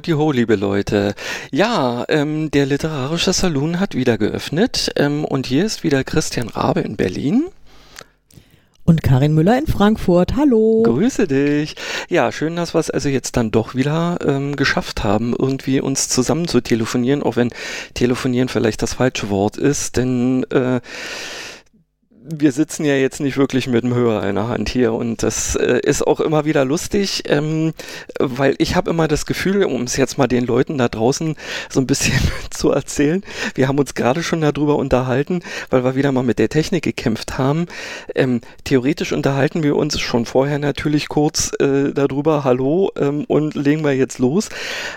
Howdy ho, liebe Leute. Ja, ähm, der literarische Saloon hat wieder geöffnet ähm, und hier ist wieder Christian Rabe in Berlin. Und Karin Müller in Frankfurt. Hallo. Grüße dich. Ja, schön, dass wir es also jetzt dann doch wieder ähm, geschafft haben, irgendwie uns zusammen zu telefonieren, auch wenn telefonieren vielleicht das falsche Wort ist, denn äh, wir sitzen ja jetzt nicht wirklich mit dem Hörer in der Hand hier und das äh, ist auch immer wieder lustig, ähm, weil ich habe immer das Gefühl, um es jetzt mal den Leuten da draußen so ein bisschen zu erzählen, wir haben uns gerade schon darüber unterhalten, weil wir wieder mal mit der Technik gekämpft haben. Ähm, theoretisch unterhalten wir uns schon vorher natürlich kurz äh, darüber, hallo ähm, und legen wir jetzt los.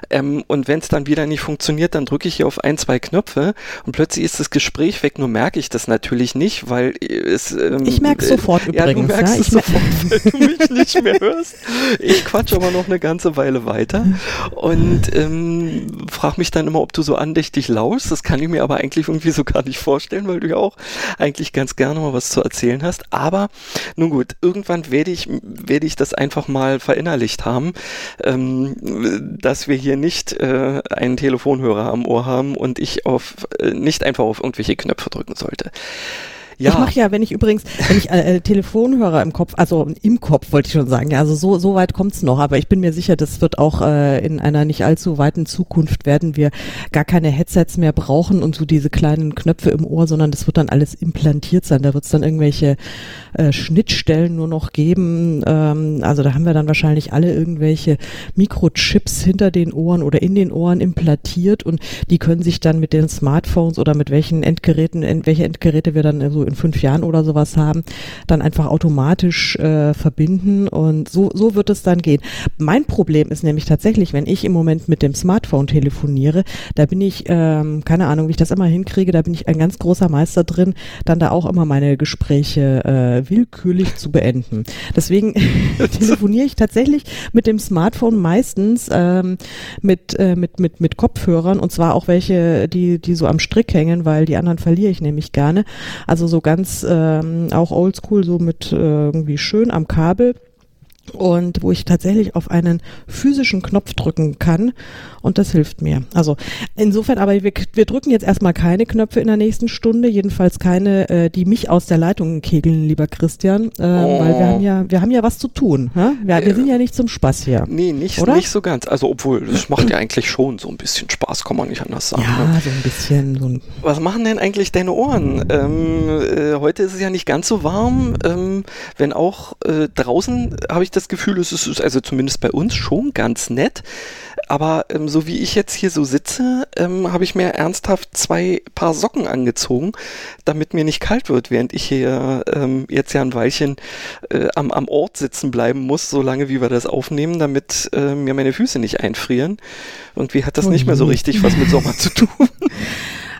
Ähm, und wenn es dann wieder nicht funktioniert, dann drücke ich hier auf ein, zwei Knöpfe und plötzlich ist das Gespräch weg, nur merke ich das natürlich nicht, weil ist, ähm, ich merke sofort äh, ja, übrigens. Du merkst ja, es sofort, weil du mich nicht mehr hörst. Ich quatsch aber noch eine ganze Weile weiter und ähm, frage mich dann immer, ob du so andächtig lauschst. Das kann ich mir aber eigentlich irgendwie so gar nicht vorstellen, weil du ja auch eigentlich ganz gerne mal was zu erzählen hast. Aber nun gut, irgendwann werde ich, werde ich das einfach mal verinnerlicht haben, ähm, dass wir hier nicht äh, einen Telefonhörer am Ohr haben und ich auf äh, nicht einfach auf irgendwelche Knöpfe drücken sollte. Ja. Ich mache ja, wenn ich übrigens, wenn ich äh, Telefonhörer im Kopf, also im Kopf wollte ich schon sagen, ja, also so, so weit kommt's noch, aber ich bin mir sicher, das wird auch äh, in einer nicht allzu weiten Zukunft werden wir gar keine Headsets mehr brauchen und so diese kleinen Knöpfe im Ohr, sondern das wird dann alles implantiert sein. Da wird es dann irgendwelche äh, Schnittstellen nur noch geben. Ähm, also da haben wir dann wahrscheinlich alle irgendwelche Mikrochips hinter den Ohren oder in den Ohren implantiert und die können sich dann mit den Smartphones oder mit welchen Endgeräten, welche Endgeräte wir dann so in fünf Jahren oder sowas haben, dann einfach automatisch äh, verbinden und so, so wird es dann gehen. Mein Problem ist nämlich tatsächlich, wenn ich im Moment mit dem Smartphone telefoniere, da bin ich, ähm, keine Ahnung, wie ich das immer hinkriege, da bin ich ein ganz großer Meister drin, dann da auch immer meine Gespräche äh, willkürlich zu beenden. Deswegen telefoniere ich tatsächlich mit dem Smartphone meistens ähm, mit, äh, mit, mit, mit Kopfhörern und zwar auch welche, die, die so am Strick hängen, weil die anderen verliere ich nämlich gerne. Also so ganz ähm, auch oldschool, so mit äh, irgendwie schön am Kabel und wo ich tatsächlich auf einen physischen Knopf drücken kann und das hilft mir. Also insofern, aber wir, wir drücken jetzt erstmal keine Knöpfe in der nächsten Stunde, jedenfalls keine, äh, die mich aus der Leitung kegeln, lieber Christian, äh, oh. weil wir haben ja, wir haben ja was zu tun. Ja? Wir, wir sind ja nicht zum Spaß hier. Nee, nicht, oder? nicht so ganz. Also obwohl, das macht ja eigentlich schon so ein bisschen Spaß, kann man nicht anders sagen. Ja, ne? so ein bisschen. So ein was machen denn eigentlich deine Ohren? Ähm, äh, heute ist es ja nicht ganz so warm, ähm, wenn auch äh, draußen habe ich das Gefühl, es ist also zumindest bei uns schon ganz nett. Aber ähm, so wie ich jetzt hier so sitze, ähm, habe ich mir ernsthaft zwei Paar Socken angezogen, damit mir nicht kalt wird, während ich hier ähm, jetzt ja ein Weilchen äh, am, am Ort sitzen bleiben muss, solange wie wir das aufnehmen, damit äh, mir meine Füße nicht einfrieren. Irgendwie hat das nicht mehr so richtig was mit Sommer zu tun.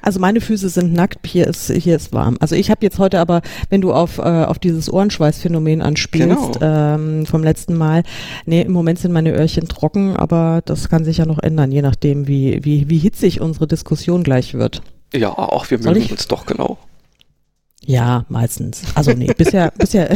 Also meine Füße sind nackt, hier ist, hier ist warm. Also ich habe jetzt heute aber, wenn du auf, äh, auf dieses Ohrenschweißphänomen anspielst genau. ähm, vom letzten Mal, nee, im Moment sind meine Öhrchen trocken, aber das kann sich ja noch ändern, je nachdem, wie, wie, wie hitzig unsere Diskussion gleich wird. Ja, auch wir mögen uns doch genau. Ja, meistens. Also nee, bisher, bisher,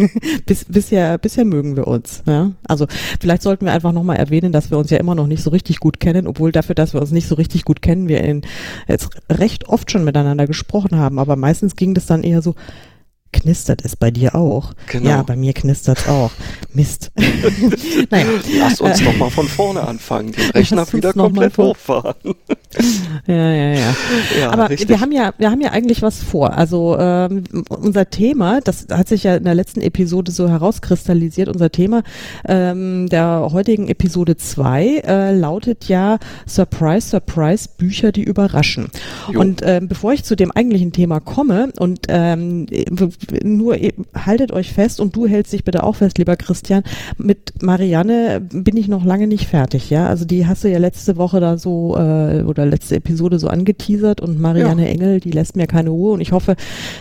bis, bisher, bisher mögen wir uns. Ja? Also vielleicht sollten wir einfach nochmal erwähnen, dass wir uns ja immer noch nicht so richtig gut kennen, obwohl dafür, dass wir uns nicht so richtig gut kennen, wir in, jetzt recht oft schon miteinander gesprochen haben. Aber meistens ging das dann eher so, knistert es bei dir auch? Genau. Ja, bei mir knistert es auch. Mist. naja. Lass uns äh, mal von vorne anfangen, den Rechner wieder komplett hochfahren. ja, ja, ja. ja Aber richtig. wir haben ja, wir haben ja eigentlich was vor. Also ähm, unser Thema, das hat sich ja in der letzten Episode so herauskristallisiert, unser Thema ähm, der heutigen Episode 2 äh, lautet ja Surprise, Surprise, Bücher, die überraschen. Jo. Und ähm, bevor ich zu dem eigentlichen Thema komme und ähm, nur haltet euch fest und du hältst dich bitte auch fest, lieber Christian. Mit Marianne bin ich noch lange nicht fertig, ja. Also die hast du ja letzte Woche da so äh, oder letzte Episode so angeteasert und Marianne ja. Engel, die lässt mir keine Ruhe und ich hoffe,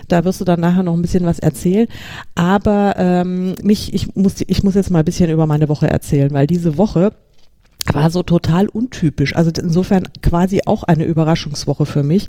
da wirst du dann nachher noch ein bisschen was erzählen. Aber ähm, mich, ich muss, ich muss jetzt mal ein bisschen über meine Woche erzählen, weil diese Woche war so total untypisch. Also insofern quasi auch eine Überraschungswoche für mich.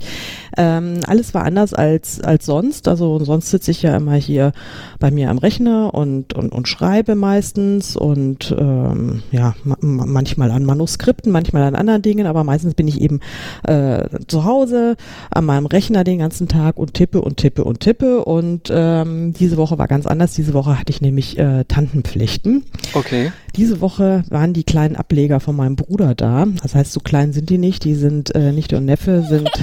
Ähm, alles war anders als, als sonst. Also sonst sitze ich ja immer hier bei mir am Rechner und, und, und schreibe meistens und ähm, ja, ma manchmal an Manuskripten, manchmal an anderen Dingen, aber meistens bin ich eben äh, zu Hause an meinem Rechner den ganzen Tag und tippe und tippe und tippe. Und ähm, diese Woche war ganz anders. Diese Woche hatte ich nämlich äh, Tantenpflichten. Okay. Diese Woche waren die kleinen Ableger von meinem Bruder da. Das heißt, so klein sind die nicht. Die sind äh, nicht und Neffe, sind.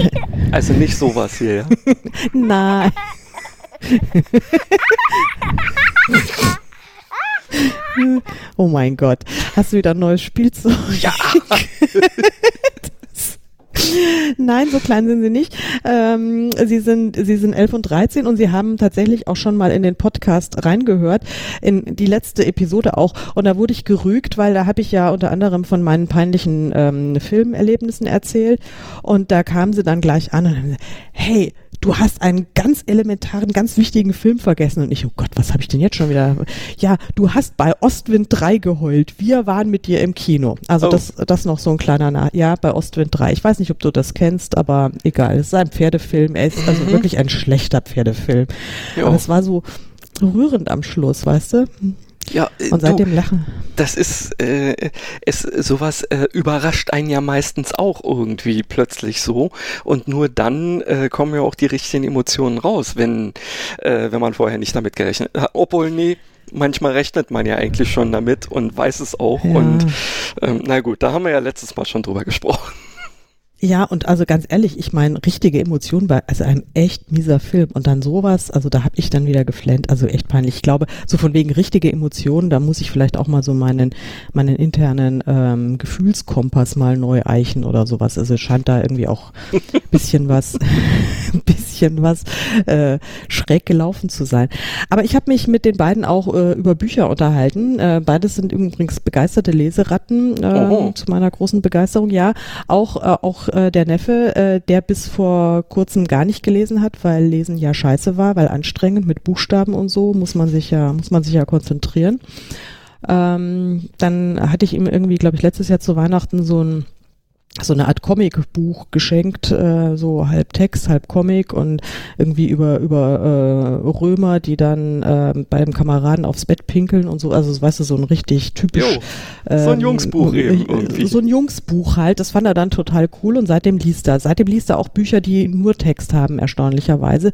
Also nicht sowas hier, ja? Nein. oh mein Gott. Hast du wieder ein neues Spielzeug? Ja. Nein, so klein sind sie nicht. Ähm, sie sind, sie sind 11 und 13 und sie haben tatsächlich auch schon mal in den Podcast reingehört, in die letzte Episode auch. Und da wurde ich gerügt, weil da habe ich ja unter anderem von meinen peinlichen ähm, Filmerlebnissen erzählt. Und da kamen sie dann gleich an und haben gesagt, hey, du hast einen ganz elementaren, ganz wichtigen Film vergessen. Und ich, oh Gott, was habe ich denn jetzt schon wieder? Ja, du hast bei Ostwind 3 geheult. Wir waren mit dir im Kino. Also oh. das, das noch so ein kleiner, Na ja, bei Ostwind 3. Ich weiß nicht, ob du das kennst, aber egal. Es ist ein Pferdefilm. Er ist also mhm. also wirklich ein schlechter Pferdefilm. Jo. Aber es war so rührend am Schluss, weißt du? Ja, äh, und seitdem du, lachen. Das ist, äh, es, sowas äh, überrascht einen ja meistens auch irgendwie plötzlich so. Und nur dann äh, kommen ja auch die richtigen Emotionen raus, wenn, äh, wenn man vorher nicht damit gerechnet hat. Obwohl, nee, manchmal rechnet man ja eigentlich schon damit und weiß es auch. Ja. Und ähm, na gut, da haben wir ja letztes Mal schon drüber gesprochen. Ja, und also ganz ehrlich, ich meine, richtige Emotionen bei also einem echt mieser Film und dann sowas, also da habe ich dann wieder geflennt, also echt peinlich. Ich glaube, so von wegen richtige Emotionen, da muss ich vielleicht auch mal so meinen meinen internen ähm, Gefühlskompass mal neu eichen oder sowas. Also scheint da irgendwie auch bisschen was bisschen was äh, schräg gelaufen zu sein. Aber ich habe mich mit den beiden auch äh, über Bücher unterhalten. Äh, beides sind übrigens begeisterte Leseratten äh, zu meiner großen Begeisterung. Ja, auch äh, auch äh, der Neffe, äh, der bis vor kurzem gar nicht gelesen hat, weil Lesen ja scheiße war, weil anstrengend mit Buchstaben und so muss man sich ja, muss man sich ja konzentrieren. Ähm, dann hatte ich ihm irgendwie, glaube ich, letztes Jahr zu Weihnachten so ein so eine Art Comicbuch geschenkt, äh, so halb Text, halb Comic und irgendwie über über äh, Römer, die dann äh, beim Kameraden aufs Bett pinkeln und so, also weißt du, so ein richtig typisch jo, so ein ähm, Jungsbuch eben irgendwie. So ein Jungsbuch halt, das fand er dann total cool und seitdem liest er. Seitdem liest er auch Bücher, die nur Text haben, erstaunlicherweise.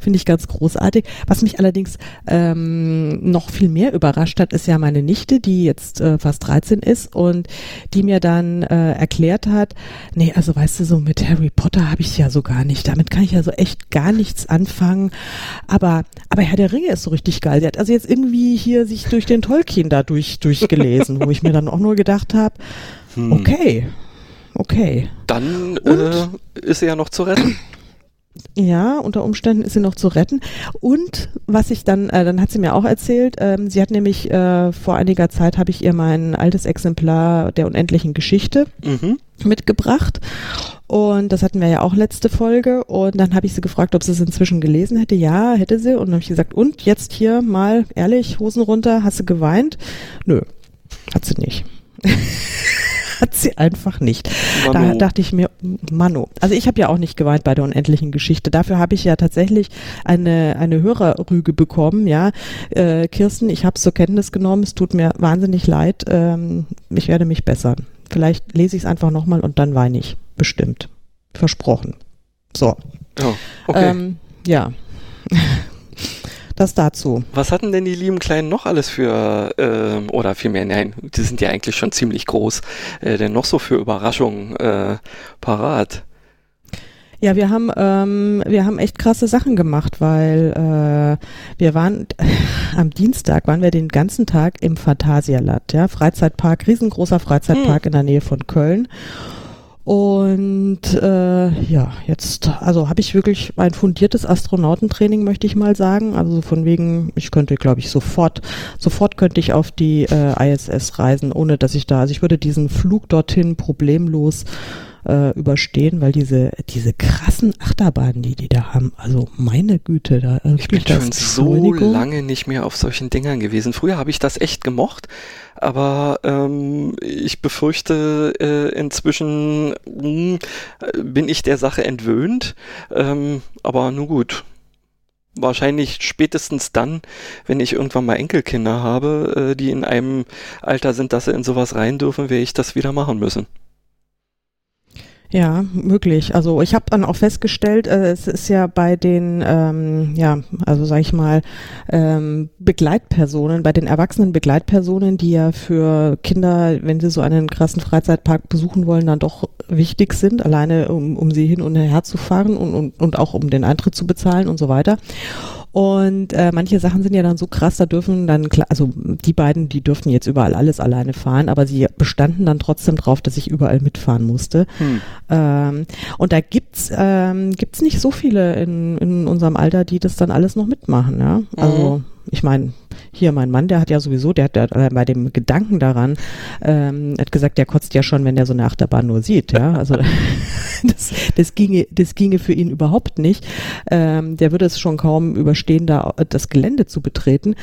Finde ich ganz großartig. Was mich allerdings ähm, noch viel mehr überrascht hat, ist ja meine Nichte, die jetzt äh, fast 13 ist und die mir dann äh, erklärt hat, hat, nee, also weißt du, so mit Harry Potter habe ich ja so gar nicht. Damit kann ich ja so echt gar nichts anfangen. Aber, aber Herr der Ringe ist so richtig geil. Der hat also jetzt irgendwie hier sich durch den Tolkien da durch, durchgelesen, wo ich mir dann auch nur gedacht habe, hm. okay, okay. Dann äh, ist er ja noch zu retten. Ja, unter Umständen ist sie noch zu retten. Und was ich dann, äh, dann hat sie mir auch erzählt, ähm, sie hat nämlich äh, vor einiger Zeit habe ich ihr mein altes Exemplar der unendlichen Geschichte mhm. mitgebracht. Und das hatten wir ja auch letzte Folge. Und dann habe ich sie gefragt, ob sie es inzwischen gelesen hätte. Ja, hätte sie. Und dann habe ich gesagt, und jetzt hier mal ehrlich, Hosen runter, hast du geweint? Nö, hat sie nicht. hat sie einfach nicht. Manu. Da dachte ich mir, Manu. Also ich habe ja auch nicht geweint bei der unendlichen Geschichte. Dafür habe ich ja tatsächlich eine, eine Hörerrüge bekommen. Ja, äh, Kirsten, ich habe es zur Kenntnis genommen. Es tut mir wahnsinnig leid. Ähm, ich werde mich bessern. Vielleicht lese ich es einfach nochmal und dann weine ich. Bestimmt. Versprochen. So. Oh, okay. Ähm, ja. Das dazu. Was hatten denn die lieben Kleinen noch alles für, äh, oder vielmehr, nein, die sind ja eigentlich schon ziemlich groß, äh, denn noch so für Überraschungen äh, parat? Ja, wir haben ähm, wir haben echt krasse Sachen gemacht, weil äh, wir waren am Dienstag waren wir den ganzen Tag im Phantasialand, ja, Freizeitpark, riesengroßer Freizeitpark hm. in der Nähe von Köln. Und äh, ja, jetzt, also habe ich wirklich ein fundiertes Astronautentraining, möchte ich mal sagen. Also von wegen, ich könnte, glaube ich, sofort, sofort könnte ich auf die äh, ISS reisen, ohne dass ich da, also ich würde diesen Flug dorthin problemlos äh, überstehen, weil diese, diese krassen Achterbahnen, die die da haben, also meine Güte, da äh, Ich bin schon so lange nicht mehr auf solchen Dingern gewesen. Früher habe ich das echt gemocht, aber ähm, ich befürchte, äh, inzwischen mh, hm, bin ich der Sache entwöhnt. Ähm, aber nun gut, wahrscheinlich spätestens dann, wenn ich irgendwann mal Enkelkinder habe, äh, die in einem Alter sind, dass sie in sowas rein dürfen, werde ich das wieder machen müssen. Ja, möglich. Also ich habe dann auch festgestellt, äh, es ist ja bei den, ähm, ja, also sag ich mal, ähm, Begleitpersonen, bei den erwachsenen Begleitpersonen, die ja für Kinder, wenn sie so einen krassen Freizeitpark besuchen wollen, dann doch wichtig sind, alleine um, um sie hin und her zu fahren und, und, und auch um den Eintritt zu bezahlen und so weiter. Und äh, manche Sachen sind ja dann so krass, da dürfen dann, also die beiden, die dürften jetzt überall alles alleine fahren, aber sie bestanden dann trotzdem drauf, dass ich überall mitfahren musste. Hm. Ähm, und da gibt's ähm, gibt's nicht so viele in, in unserem Alter, die das dann alles noch mitmachen. Ja, also mhm. ich meine, hier mein Mann, der hat ja sowieso, der hat der, bei dem Gedanken daran, ähm, hat gesagt, der kotzt ja schon, wenn der so eine Achterbahn nur sieht, ja. Also das, das ginge, das ginge für ihn überhaupt nicht. Ähm, der würde es schon kaum überstehen, da das Gelände zu betreten.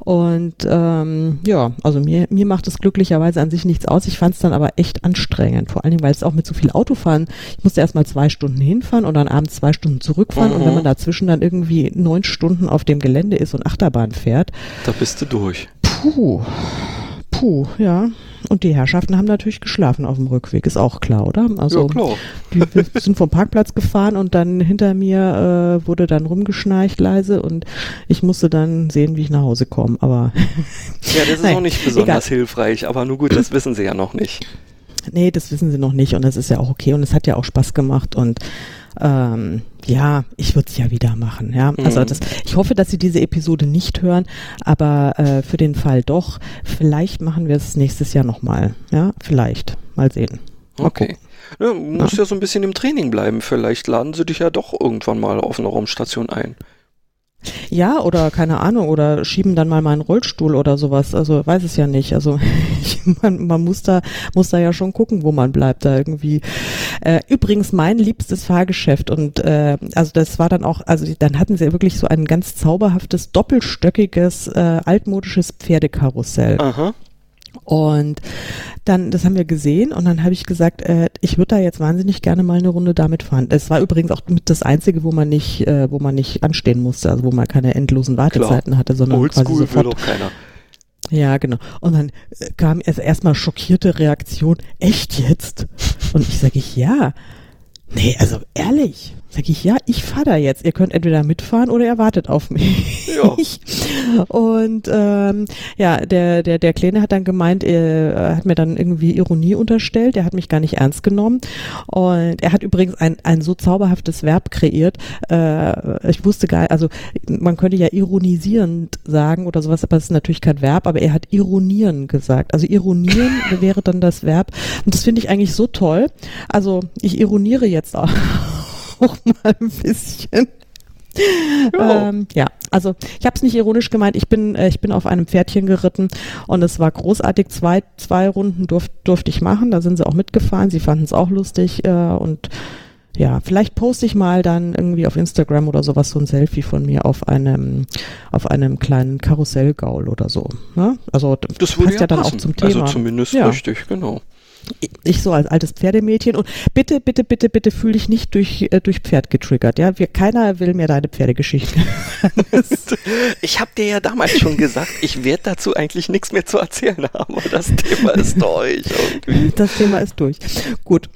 Und ähm, ja, also mir, mir macht es glücklicherweise an sich nichts aus. Ich fand es dann aber echt anstrengend, vor allen Dingen, weil es auch mit so viel Autofahren, ich musste erst mal zwei Stunden hinfahren und dann abends zwei Stunden zurückfahren. Mhm. Und wenn man dazwischen dann irgendwie neun Stunden auf dem Gelände ist und Achterbahn fährt, da bist du durch. Puh. Puh, ja. Und die Herrschaften haben natürlich geschlafen auf dem Rückweg, ist auch klar, oder? Also, ja, klar. Die, wir sind vom Parkplatz gefahren und dann hinter mir äh, wurde dann rumgeschnarcht leise und ich musste dann sehen, wie ich nach Hause komme. Aber ja, das ist Nein, auch nicht besonders egal. hilfreich, aber nur gut, das wissen sie ja noch nicht. Nee, das wissen sie noch nicht und das ist ja auch okay und es hat ja auch Spaß gemacht und ähm, ja, ich würde es ja wieder machen. Ja, also mhm. das, ich hoffe, dass Sie diese Episode nicht hören, aber äh, für den Fall doch, vielleicht machen wir es nächstes Jahr nochmal. Ja, vielleicht. Mal sehen. Mal okay. Ja, muss ja. ja so ein bisschen im Training bleiben. Vielleicht laden sie dich ja doch irgendwann mal auf einer Raumstation ein. Ja, oder keine Ahnung, oder schieben dann mal meinen Rollstuhl oder sowas. Also weiß es ja nicht. Also ich, man, man muss da muss da ja schon gucken, wo man bleibt da irgendwie. Äh, übrigens mein liebstes Fahrgeschäft und äh, also das war dann auch, also dann hatten sie wirklich so ein ganz zauberhaftes doppelstöckiges äh, altmodisches Pferdekarussell. Aha. Und dann, das haben wir gesehen und dann habe ich gesagt, äh, ich würde da jetzt wahnsinnig gerne mal eine Runde damit fahren. Es war übrigens auch mit das einzige, wo man nicht, äh, wo man nicht anstehen musste, also wo man keine endlosen Wartezeiten Klar. hatte, sondern Oldschool quasi sofort. Will doch keiner. Ja, genau. Und dann äh, kam erst erstmal schockierte Reaktion, echt jetzt? Und ich sage ich, ja. Nee, also ehrlich. Sag ich, ja, ich fahre da jetzt. Ihr könnt entweder mitfahren oder ihr wartet auf mich. Ja. Und ähm, ja, der, der, der Kleine hat dann gemeint, er hat mir dann irgendwie Ironie unterstellt, er hat mich gar nicht ernst genommen. Und er hat übrigens ein, ein so zauberhaftes Verb kreiert. Äh, ich wusste gar also man könnte ja ironisierend sagen oder sowas, aber es ist natürlich kein Verb, aber er hat ironieren gesagt. Also ironieren wäre dann das Verb. Und das finde ich eigentlich so toll. Also ich ironiere jetzt auch auch mal ein bisschen. Ja. Ähm, ja, also ich habe es nicht ironisch gemeint. Ich bin, äh, ich bin auf einem Pferdchen geritten und es war großartig. Zwei, zwei Runden durf, durfte ich machen. Da sind sie auch mitgefahren. Sie fanden es auch lustig äh, und ja, vielleicht poste ich mal dann irgendwie auf Instagram oder sowas so ein Selfie von mir auf einem auf einem kleinen Karussellgaul oder so. Ne? Also das passt ja, ja dann auch zum also Thema. Also zumindest ja. richtig, genau ich so als altes Pferdemädchen und bitte, bitte, bitte, bitte fühl dich nicht durch, äh, durch Pferd getriggert, ja. Wir, keiner will mir deine Pferdegeschichte. ich habe dir ja damals schon gesagt, ich werde dazu eigentlich nichts mehr zu erzählen haben, das Thema ist durch irgendwie. Das Thema ist durch. Gut.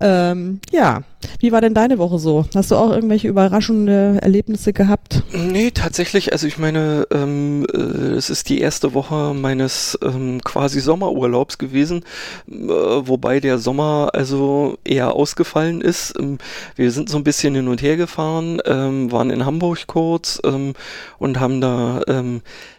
Ähm, ja. Wie war denn deine Woche so? Hast du auch irgendwelche überraschende Erlebnisse gehabt? Nee, tatsächlich, also ich meine, ähm, äh, es ist die erste Woche meines ähm, quasi Sommerurlaubs gewesen. Äh, wobei der Sommer also eher ausgefallen ist. Ähm, wir sind so ein bisschen hin und her gefahren, ähm, waren in Hamburg kurz ähm, und haben da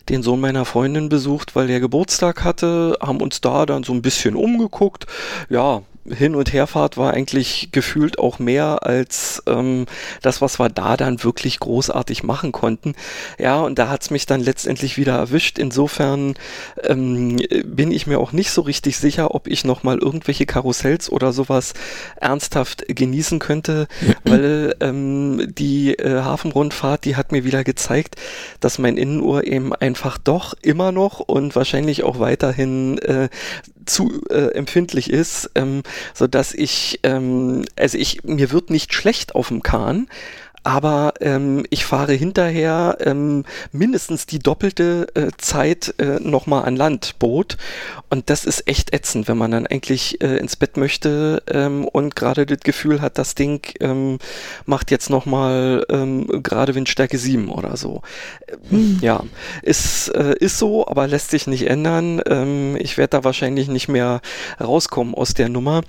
den Sohn meiner Freundin besucht, weil er Geburtstag hatte, haben uns da dann so ein bisschen umgeguckt. Ja, Hin- und Herfahrt war eigentlich gefühlt auch mehr als ähm, das, was wir da dann wirklich großartig machen konnten. Ja, und da hat's mich dann letztendlich wieder erwischt. Insofern ähm, bin ich mir auch nicht so richtig sicher, ob ich nochmal irgendwelche Karussells oder sowas ernsthaft genießen könnte, weil ähm, die äh, Hafenrundfahrt, die hat mir wieder gezeigt, dass mein Innenohr eben einfach doch immer noch und wahrscheinlich auch weiterhin äh, zu äh, empfindlich ist, ähm, so dass ich, ähm, also ich, mir wird nicht schlecht auf dem Kahn, aber ähm, ich fahre hinterher ähm, mindestens die doppelte äh, Zeit äh, nochmal an Land Boot und das ist echt ätzend, wenn man dann eigentlich äh, ins Bett möchte ähm, und gerade das Gefühl hat, das Ding ähm, macht jetzt nochmal ähm, gerade Windstärke 7 oder so. Hm. Ja, ist, äh, ist so, aber lässt sich nicht ändern. Ähm, ich werde da wahrscheinlich nicht mehr rauskommen aus der Nummer.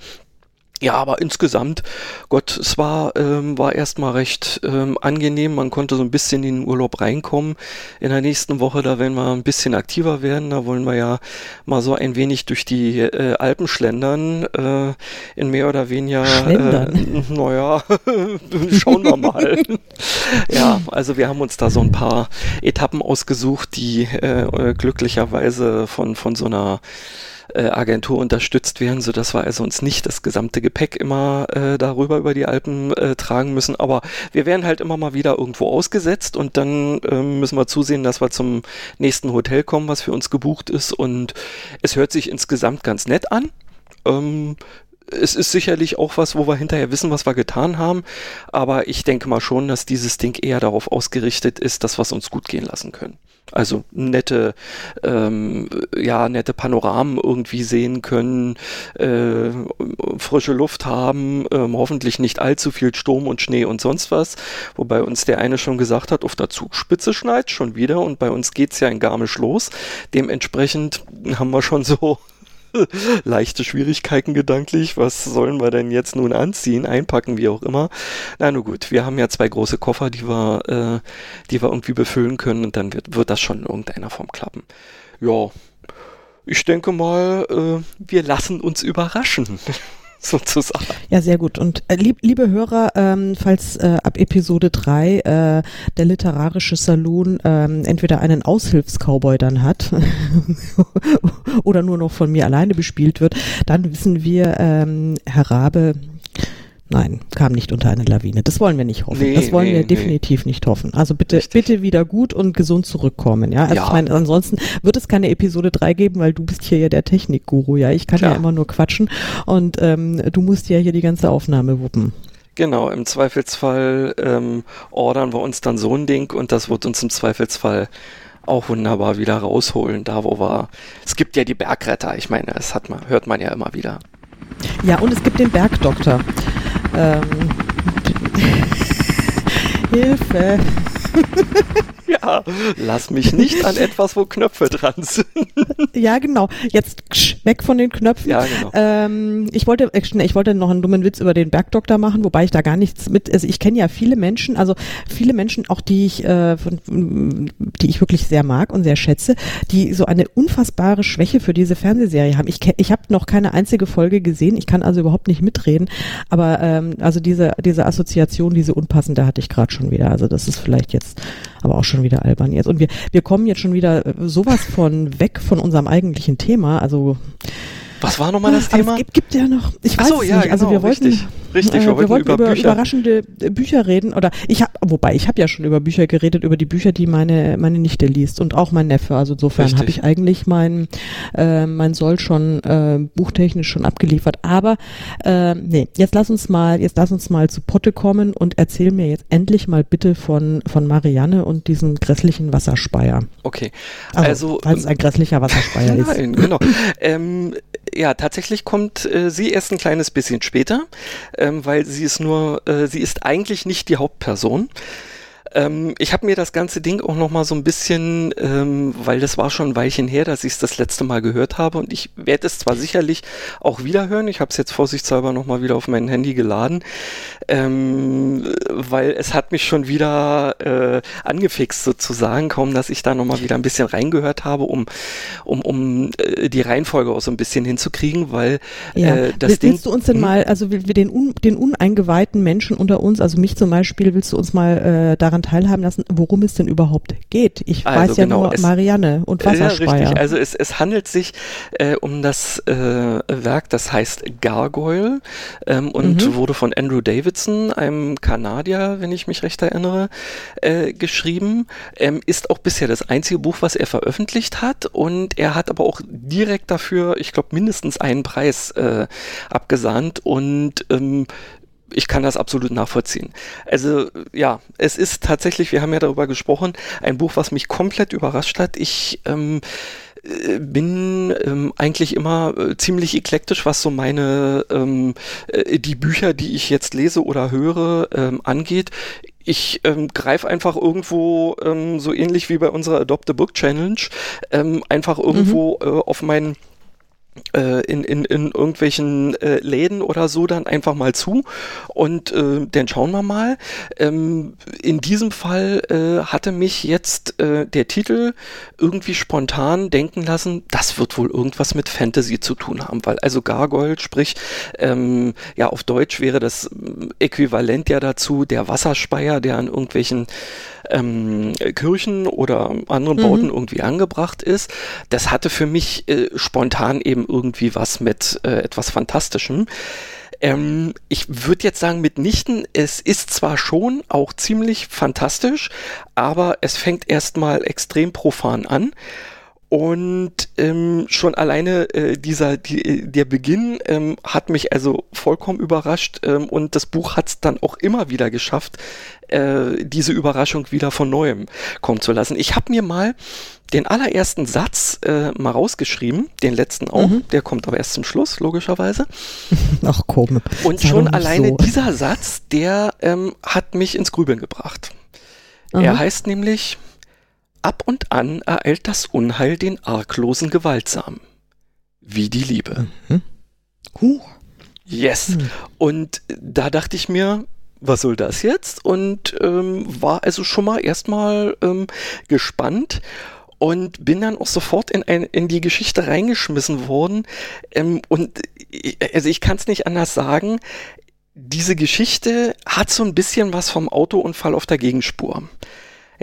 Ja, aber insgesamt, Gott, es war, ähm, war erstmal recht ähm, angenehm. Man konnte so ein bisschen in den Urlaub reinkommen. In der nächsten Woche, da werden wir ein bisschen aktiver werden. Da wollen wir ja mal so ein wenig durch die äh, Alpen schlendern. Äh, in mehr oder weniger. Schlendern? Äh, naja, schauen wir mal. ja, also wir haben uns da so ein paar Etappen ausgesucht, die äh, glücklicherweise von, von so einer äh, Agentur unterstützt werden, so dass wir also uns nicht das gesamte Gepäck immer äh, darüber über die Alpen äh, tragen müssen. Aber wir werden halt immer mal wieder irgendwo ausgesetzt und dann äh, müssen wir zusehen, dass wir zum nächsten Hotel kommen, was für uns gebucht ist. Und es hört sich insgesamt ganz nett an. Ähm, es ist sicherlich auch was, wo wir hinterher wissen, was wir getan haben. Aber ich denke mal schon, dass dieses Ding eher darauf ausgerichtet ist, dass wir es uns gut gehen lassen können. Also nette, ähm, ja, nette Panoramen irgendwie sehen können, äh, frische Luft haben, ähm, hoffentlich nicht allzu viel Sturm und Schnee und sonst was. Wobei uns der eine schon gesagt hat, auf der Zugspitze schneit schon wieder und bei uns geht's ja in Garmisch los. Dementsprechend haben wir schon so leichte Schwierigkeiten gedanklich. Was sollen wir denn jetzt nun anziehen, einpacken, wie auch immer? Na nur gut, wir haben ja zwei große Koffer, die wir, äh, die wir irgendwie befüllen können und dann wird, wird das schon in irgendeiner Form klappen. Ja, ich denke mal, äh, wir lassen uns überraschen. sozusagen. Ja, sehr gut. Und äh, lieb, liebe Hörer, ähm, falls äh, ab Episode 3 äh, der literarische Saloon ähm, entweder einen Aushilfskowboy dann hat oder nur noch von mir alleine bespielt wird, dann wissen wir, ähm, Herr Rabe Nein, kam nicht unter eine Lawine. Das wollen wir nicht hoffen. Nee, das wollen nee, wir definitiv nee. nicht hoffen. Also bitte, Richtig. bitte wieder gut und gesund zurückkommen. Ja, also ja. ich meine, ansonsten wird es keine Episode 3 geben, weil du bist hier ja der Technikguru. Ja, ich kann Klar. ja immer nur quatschen und ähm, du musst ja hier die ganze Aufnahme wuppen. Genau, im Zweifelsfall ähm, ordern wir uns dann so ein Ding und das wird uns im Zweifelsfall auch wunderbar wieder rausholen, da wo wir. Es gibt ja die Bergretter, ich meine, das hat man, hört man ja immer wieder. Ja, und es gibt den Bergdoktor. Ähm, Hilfe. ja, lass mich nicht an etwas, wo Knöpfe dran sind. ja, genau. Jetzt weg von den Knöpfen. Ja, genau. Ähm, ich wollte, äh, ich wollte noch einen dummen Witz über den Bergdoktor machen, wobei ich da gar nichts mit. Also ich kenne ja viele Menschen, also viele Menschen, auch die ich, äh, von, die ich wirklich sehr mag und sehr schätze, die so eine unfassbare Schwäche für diese Fernsehserie haben. Ich, ich habe noch keine einzige Folge gesehen. Ich kann also überhaupt nicht mitreden. Aber ähm, also diese diese Assoziation, diese unpassende hatte ich gerade schon wieder. Also das ist vielleicht jetzt aber auch schon wieder albern jetzt. Und wir, wir kommen jetzt schon wieder äh, sowas von weg von unserem eigentlichen Thema. Also was war nochmal das Thema? Es gibt, gibt ja noch, ich weiß so, ja, nicht. Also genau, wir wollten, richtig, richtig, wir, äh, wir wollten über, über überraschende äh, Bücher reden. Oder ich habe, wobei ich habe ja schon über Bücher geredet, über die Bücher, die meine meine Nichte liest und auch mein Neffe. Also insofern habe ich eigentlich mein äh, mein Soll schon äh, buchtechnisch schon abgeliefert. Aber äh, nee, jetzt lass uns mal, jetzt lass uns mal zu Potte kommen und erzähl mir jetzt endlich mal bitte von von Marianne und diesem grässlichen Wasserspeier. Okay, also, also weil es ein grässlicher Wasserspeier ist. Nein, genau. ähm, ja, tatsächlich kommt äh, sie erst ein kleines bisschen später, ähm, weil sie ist nur, äh, sie ist eigentlich nicht die Hauptperson. Ähm, ich habe mir das ganze Ding auch noch mal so ein bisschen, ähm, weil das war schon ein Weilchen her, dass ich es das letzte Mal gehört habe und ich werde es zwar sicherlich auch wieder hören. Ich habe es jetzt vorsichtshalber noch mal wieder auf mein Handy geladen, ähm, weil es hat mich schon wieder äh, angefixt sozusagen, kaum dass ich da noch mal wieder ein bisschen reingehört habe, um um um äh, die Reihenfolge auch so ein bisschen hinzukriegen, weil ja. äh, das Ding. Willst du uns denn hm? mal, also wir den un, den uneingeweihten Menschen unter uns, also mich zum Beispiel, willst du uns mal äh, daran daran teilhaben lassen, worum es denn überhaupt geht. Ich also weiß ja genau, nur Marianne und Wasserspeier. Ja, richtig. Also es, es handelt sich äh, um das äh, Werk, das heißt Gargoyle ähm, und mhm. wurde von Andrew Davidson, einem Kanadier, wenn ich mich recht erinnere, äh, geschrieben. Ähm, ist auch bisher das einzige Buch, was er veröffentlicht hat und er hat aber auch direkt dafür, ich glaube, mindestens einen Preis äh, abgesahnt und ähm, ich kann das absolut nachvollziehen. Also ja, es ist tatsächlich, wir haben ja darüber gesprochen, ein Buch, was mich komplett überrascht hat. Ich ähm, äh, bin ähm, eigentlich immer äh, ziemlich eklektisch, was so meine ähm, äh, die Bücher, die ich jetzt lese oder höre, ähm, angeht. Ich ähm, greife einfach irgendwo, ähm, so ähnlich wie bei unserer Adopt a Book Challenge, ähm, einfach irgendwo mhm. äh, auf meinen in, in, in irgendwelchen äh, Läden oder so dann einfach mal zu und äh, dann schauen wir mal. Ähm, in diesem Fall äh, hatte mich jetzt äh, der Titel irgendwie spontan denken lassen, das wird wohl irgendwas mit Fantasy zu tun haben, weil also Gargoyle, sprich, ähm, ja auf Deutsch wäre das Äquivalent ja dazu der Wasserspeier, der an irgendwelchen ähm, Kirchen oder anderen mhm. Bauten irgendwie angebracht ist. Das hatte für mich äh, spontan eben irgendwie was mit äh, etwas Fantastischem. Ähm, ich würde jetzt sagen, mitnichten, es ist zwar schon auch ziemlich fantastisch, aber es fängt erstmal extrem profan an. Und ähm, schon alleine äh, dieser die, der Beginn ähm, hat mich also vollkommen überrascht ähm, und das Buch hat es dann auch immer wieder geschafft, äh, diese Überraschung wieder von neuem kommen zu lassen. Ich habe mir mal den allerersten Satz äh, mal rausgeschrieben, den letzten auch, mhm. der kommt aber erst zum Schluss, logischerweise. Ach komm. Und schon alleine so. dieser Satz, der ähm, hat mich ins Grübeln gebracht. Mhm. Er heißt nämlich, Ab und an ereilt das Unheil den Arglosen gewaltsam. Wie die Liebe. Mhm. Huh. Yes. Mhm. Und da dachte ich mir, was soll das jetzt? Und ähm, war also schon mal erstmal ähm, gespannt und bin dann auch sofort in, ein, in die Geschichte reingeschmissen worden. Ähm, und also ich kann es nicht anders sagen. Diese Geschichte hat so ein bisschen was vom Autounfall auf der Gegenspur.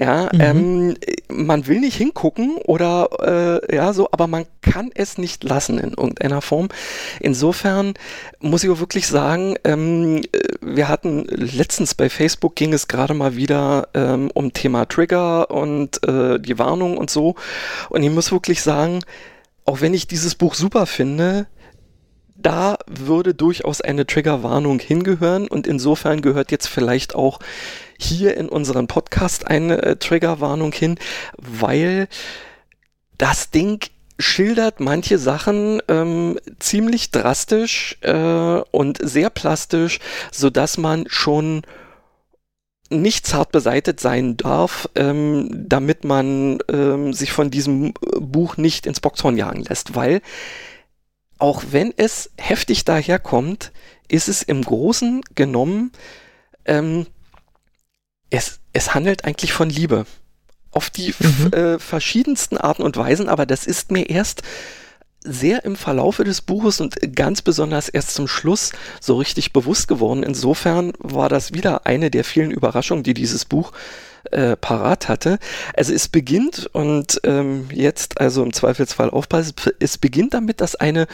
Ja, mhm. ähm, man will nicht hingucken oder äh, ja so, aber man kann es nicht lassen in irgendeiner Form. Insofern muss ich auch wirklich sagen, ähm, wir hatten letztens bei Facebook ging es gerade mal wieder ähm, um Thema Trigger und äh, die Warnung und so. Und ich muss wirklich sagen, auch wenn ich dieses Buch super finde, da würde durchaus eine Triggerwarnung hingehören und insofern gehört jetzt vielleicht auch hier in unserem Podcast eine äh, Triggerwarnung hin, weil das Ding schildert manche Sachen ähm, ziemlich drastisch äh, und sehr plastisch, so dass man schon nicht zart beseitet sein darf, ähm, damit man ähm, sich von diesem Buch nicht ins Boxhorn jagen lässt, weil auch wenn es heftig daherkommt, ist es im Großen genommen ähm, es, es handelt eigentlich von Liebe. Auf die mhm. äh, verschiedensten Arten und Weisen, aber das ist mir erst sehr im Verlaufe des Buches und ganz besonders erst zum Schluss so richtig bewusst geworden. Insofern war das wieder eine der vielen Überraschungen, die dieses Buch äh, parat hatte. Also es beginnt und ähm, jetzt also im Zweifelsfall aufpassen, es beginnt damit, dass eine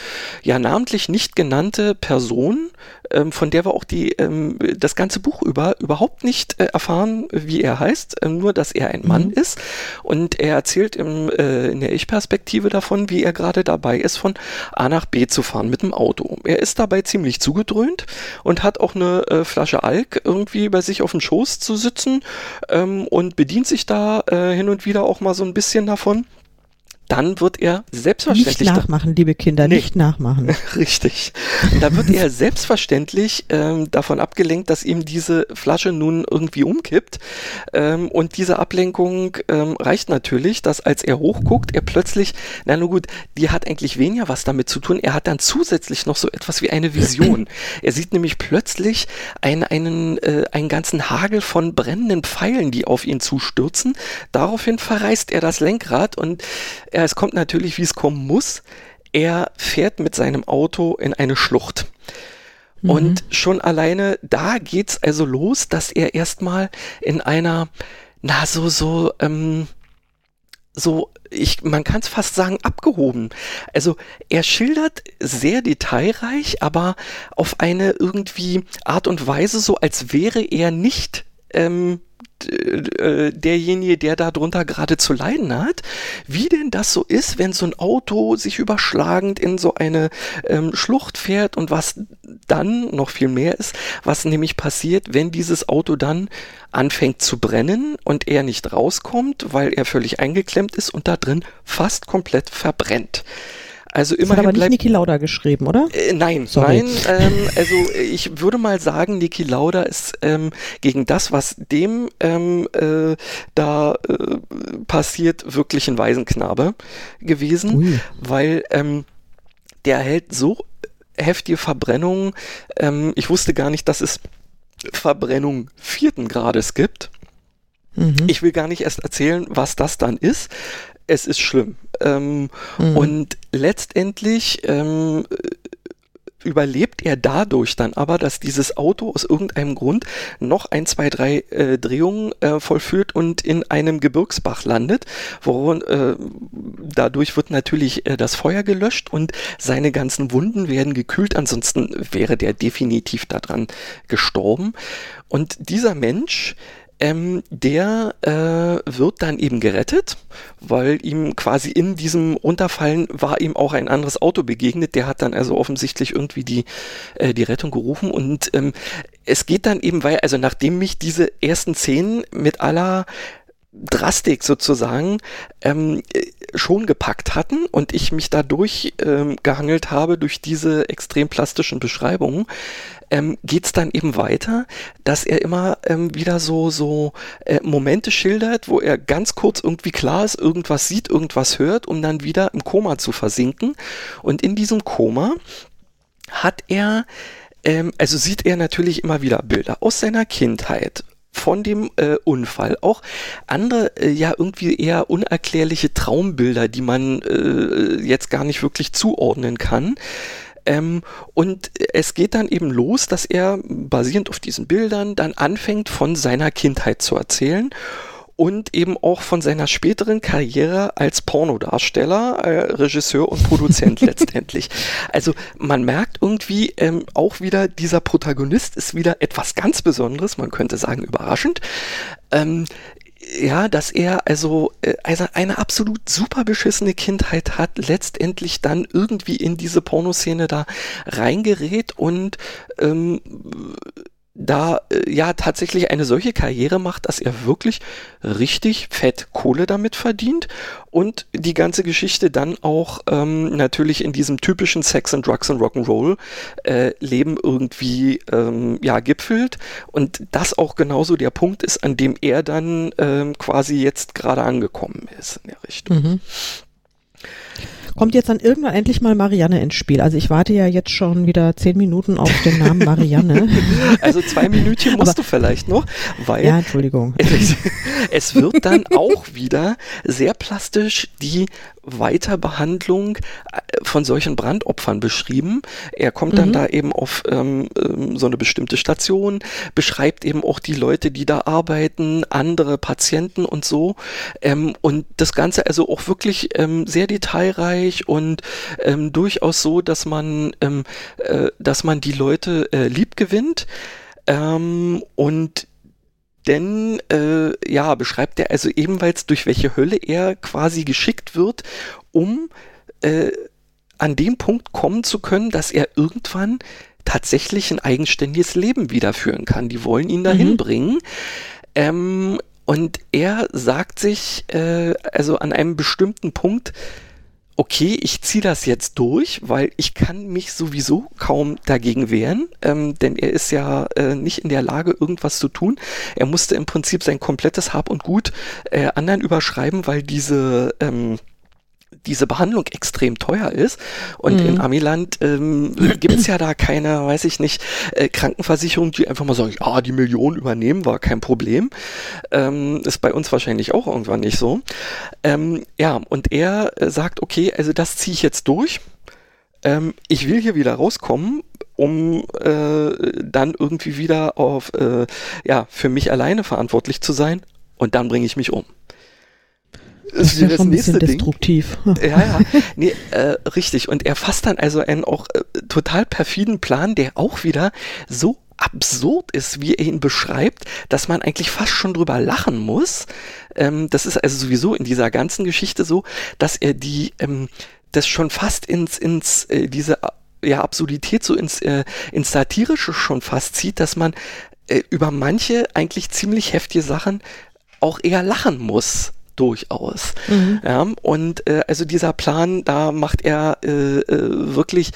ja namentlich nicht genannte Person, ähm, von der wir auch die ähm, das ganze Buch über überhaupt nicht äh, erfahren, wie er heißt, äh, nur dass er ein Mann mhm. ist und er erzählt im, äh, in der Ich-Perspektive davon, wie er gerade dabei ist, von A nach B zu fahren mit dem Auto. Er ist dabei ziemlich zugedröhnt und hat auch eine äh, Flasche Alk irgendwie bei sich auf dem Schoß zu sitzen ähm, und bedient sich da äh, hin und wieder auch mal so ein bisschen davon. Dann wird er selbstverständlich. Nicht nachmachen, liebe Kinder, nee. nicht nachmachen. Richtig. Da wird er selbstverständlich ähm, davon abgelenkt, dass ihm diese Flasche nun irgendwie umkippt. Ähm, und diese Ablenkung ähm, reicht natürlich, dass als er hochguckt, er plötzlich, na nun gut, die hat eigentlich weniger was damit zu tun. Er hat dann zusätzlich noch so etwas wie eine Vision. er sieht nämlich plötzlich einen, einen, äh, einen ganzen Hagel von brennenden Pfeilen, die auf ihn zustürzen. Daraufhin verreißt er das Lenkrad und es kommt natürlich, wie es kommen muss. Er fährt mit seinem Auto in eine Schlucht. Mhm. Und schon alleine da geht's also los, dass er erstmal in einer, na, so, so, ähm, so, ich, man kann es fast sagen, abgehoben. Also er schildert sehr detailreich, aber auf eine irgendwie Art und Weise, so als wäre er nicht ähm, äh, derjenige, der darunter gerade zu leiden hat, wie denn das so ist, wenn so ein Auto sich überschlagend in so eine ähm, Schlucht fährt und was dann noch viel mehr ist, was nämlich passiert, wenn dieses Auto dann anfängt zu brennen und er nicht rauskommt, weil er völlig eingeklemmt ist und da drin fast komplett verbrennt. Also immerhin das hat aber nicht Niki Lauda geschrieben, oder? Äh, nein, Sorry. nein. Ähm, also ich würde mal sagen, Niki Lauda ist ähm, gegen das, was dem ähm, äh, da äh, passiert, wirklich ein Waisenknabe gewesen, Ui. weil ähm, der hält so heftige Verbrennungen. Ähm, ich wusste gar nicht, dass es Verbrennung vierten Grades gibt. Mhm. Ich will gar nicht erst erzählen, was das dann ist es ist schlimm. Ähm, mhm. Und letztendlich ähm, überlebt er dadurch dann aber, dass dieses Auto aus irgendeinem Grund noch ein, zwei, drei äh, Drehungen äh, vollführt und in einem Gebirgsbach landet. Worin, äh, dadurch wird natürlich äh, das Feuer gelöscht und seine ganzen Wunden werden gekühlt, ansonsten wäre der definitiv daran gestorben. Und dieser Mensch ähm, der äh, wird dann eben gerettet, weil ihm quasi in diesem Runterfallen war ihm auch ein anderes Auto begegnet. Der hat dann also offensichtlich irgendwie die, äh, die Rettung gerufen und ähm, es geht dann eben, weil, also nachdem mich diese ersten Szenen mit aller Drastik sozusagen ähm, schon gepackt hatten und ich mich dadurch ähm, gehangelt habe durch diese extrem plastischen Beschreibungen, ähm, geht es dann eben weiter, dass er immer ähm, wieder so, so äh, Momente schildert, wo er ganz kurz irgendwie klar ist, irgendwas sieht, irgendwas hört, um dann wieder im Koma zu versinken. Und in diesem Koma hat er ähm, also sieht er natürlich immer wieder Bilder aus seiner Kindheit, von dem äh, Unfall. Auch andere, äh, ja, irgendwie eher unerklärliche Traumbilder, die man äh, jetzt gar nicht wirklich zuordnen kann. Ähm, und es geht dann eben los, dass er basierend auf diesen Bildern dann anfängt von seiner Kindheit zu erzählen und eben auch von seiner späteren Karriere als Pornodarsteller, äh, Regisseur und Produzent letztendlich. Also man merkt irgendwie ähm, auch wieder, dieser Protagonist ist wieder etwas ganz Besonderes, man könnte sagen überraschend. Ähm, ja, dass er also, äh, also eine absolut super beschissene Kindheit hat, letztendlich dann irgendwie in diese Pornoszene da reingerät und ähm, da äh, ja tatsächlich eine solche Karriere macht, dass er wirklich richtig fett Kohle damit verdient und die ganze Geschichte dann auch ähm, natürlich in diesem typischen Sex and Drugs and Rock'n'Roll äh, Leben irgendwie ähm, ja gipfelt und das auch genauso der Punkt ist, an dem er dann ähm, quasi jetzt gerade angekommen ist in der Richtung. Mhm kommt jetzt dann irgendwann endlich mal Marianne ins Spiel. Also ich warte ja jetzt schon wieder zehn Minuten auf den Namen Marianne. also zwei Minütchen musst Aber, du vielleicht noch, weil ja, Entschuldigung. Es, es wird dann auch wieder sehr plastisch die Weiterbehandlung äh, von solchen Brandopfern beschrieben. Er kommt dann mhm. da eben auf ähm, ähm, so eine bestimmte Station, beschreibt eben auch die Leute, die da arbeiten, andere Patienten und so. Ähm, und das Ganze also auch wirklich ähm, sehr detailreich und ähm, durchaus so, dass man, ähm, äh, dass man die Leute äh, lieb gewinnt. und denn äh, ja, beschreibt er also ebenfalls, durch welche Hölle er quasi geschickt wird, um äh, an den Punkt kommen zu können, dass er irgendwann tatsächlich ein eigenständiges Leben wiederführen kann. Die wollen ihn dahin mhm. bringen. Ähm, und er sagt sich, äh, also an einem bestimmten Punkt, okay, ich ziehe das jetzt durch, weil ich kann mich sowieso kaum dagegen wehren, ähm, denn er ist ja äh, nicht in der Lage, irgendwas zu tun. Er musste im Prinzip sein komplettes Hab und Gut äh, anderen überschreiben, weil diese ähm, diese Behandlung extrem teuer ist. Und mhm. in Amiland ähm, gibt es ja da keine, weiß ich nicht, äh, Krankenversicherung, die einfach mal sagen, ah, die Million übernehmen, war kein Problem. Ähm, ist bei uns wahrscheinlich auch irgendwann nicht so. Ähm, ja, und er äh, sagt, okay, also das ziehe ich jetzt durch. Ähm, ich will hier wieder rauskommen, um äh, dann irgendwie wieder auf, äh, ja, für mich alleine verantwortlich zu sein. Und dann bringe ich mich um. Das, ist ja schon ein bisschen destruktiv. Ja, ja, nee, äh, richtig. Und er fasst dann also einen auch äh, total perfiden Plan, der auch wieder so absurd ist, wie er ihn beschreibt, dass man eigentlich fast schon drüber lachen muss. Ähm, das ist also sowieso in dieser ganzen Geschichte so, dass er die ähm, das schon fast ins ins äh, diese ja, Absurdität so ins, äh, ins Satirische schon fast zieht, dass man äh, über manche eigentlich ziemlich heftige Sachen auch eher lachen muss durchaus. Mhm. Ja, und äh, also dieser Plan, da macht er äh, äh, wirklich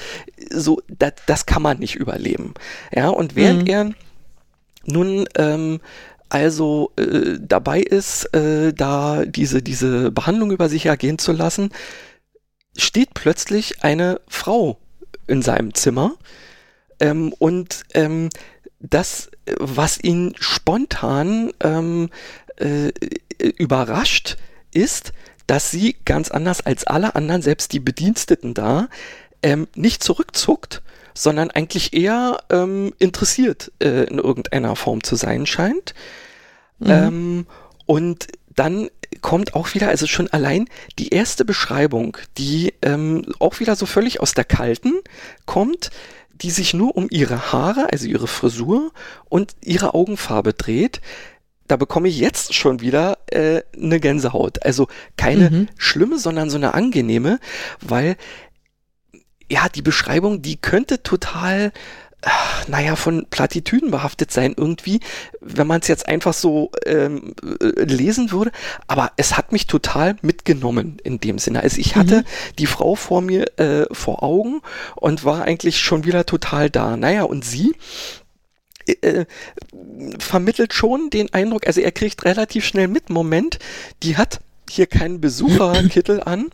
so, das, das kann man nicht überleben. Ja, und während mhm. er nun ähm, also äh, dabei ist, äh, da diese, diese Behandlung über sich ergehen zu lassen, steht plötzlich eine Frau in seinem Zimmer ähm, und ähm, das, was ihn spontan ähm, äh, überrascht, ist, dass sie ganz anders als alle anderen, selbst die Bediensteten da, ähm, nicht zurückzuckt, sondern eigentlich eher ähm, interessiert äh, in irgendeiner Form zu sein scheint. Mhm. Ähm, und dann kommt auch wieder, also schon allein die erste Beschreibung, die ähm, auch wieder so völlig aus der Kalten kommt, die sich nur um ihre Haare, also ihre Frisur und ihre Augenfarbe dreht, da bekomme ich jetzt schon wieder äh, eine Gänsehaut. Also keine mhm. schlimme, sondern so eine angenehme, weil ja, die Beschreibung, die könnte total naja, von Plattitüden behaftet sein irgendwie, wenn man es jetzt einfach so ähm, äh, lesen würde. Aber es hat mich total mitgenommen in dem Sinne. Also ich hatte mhm. die Frau vor mir äh, vor Augen und war eigentlich schon wieder total da. Naja, und sie äh, vermittelt schon den Eindruck, also er kriegt relativ schnell mit, Moment, die hat hier keinen Besucherkittel an.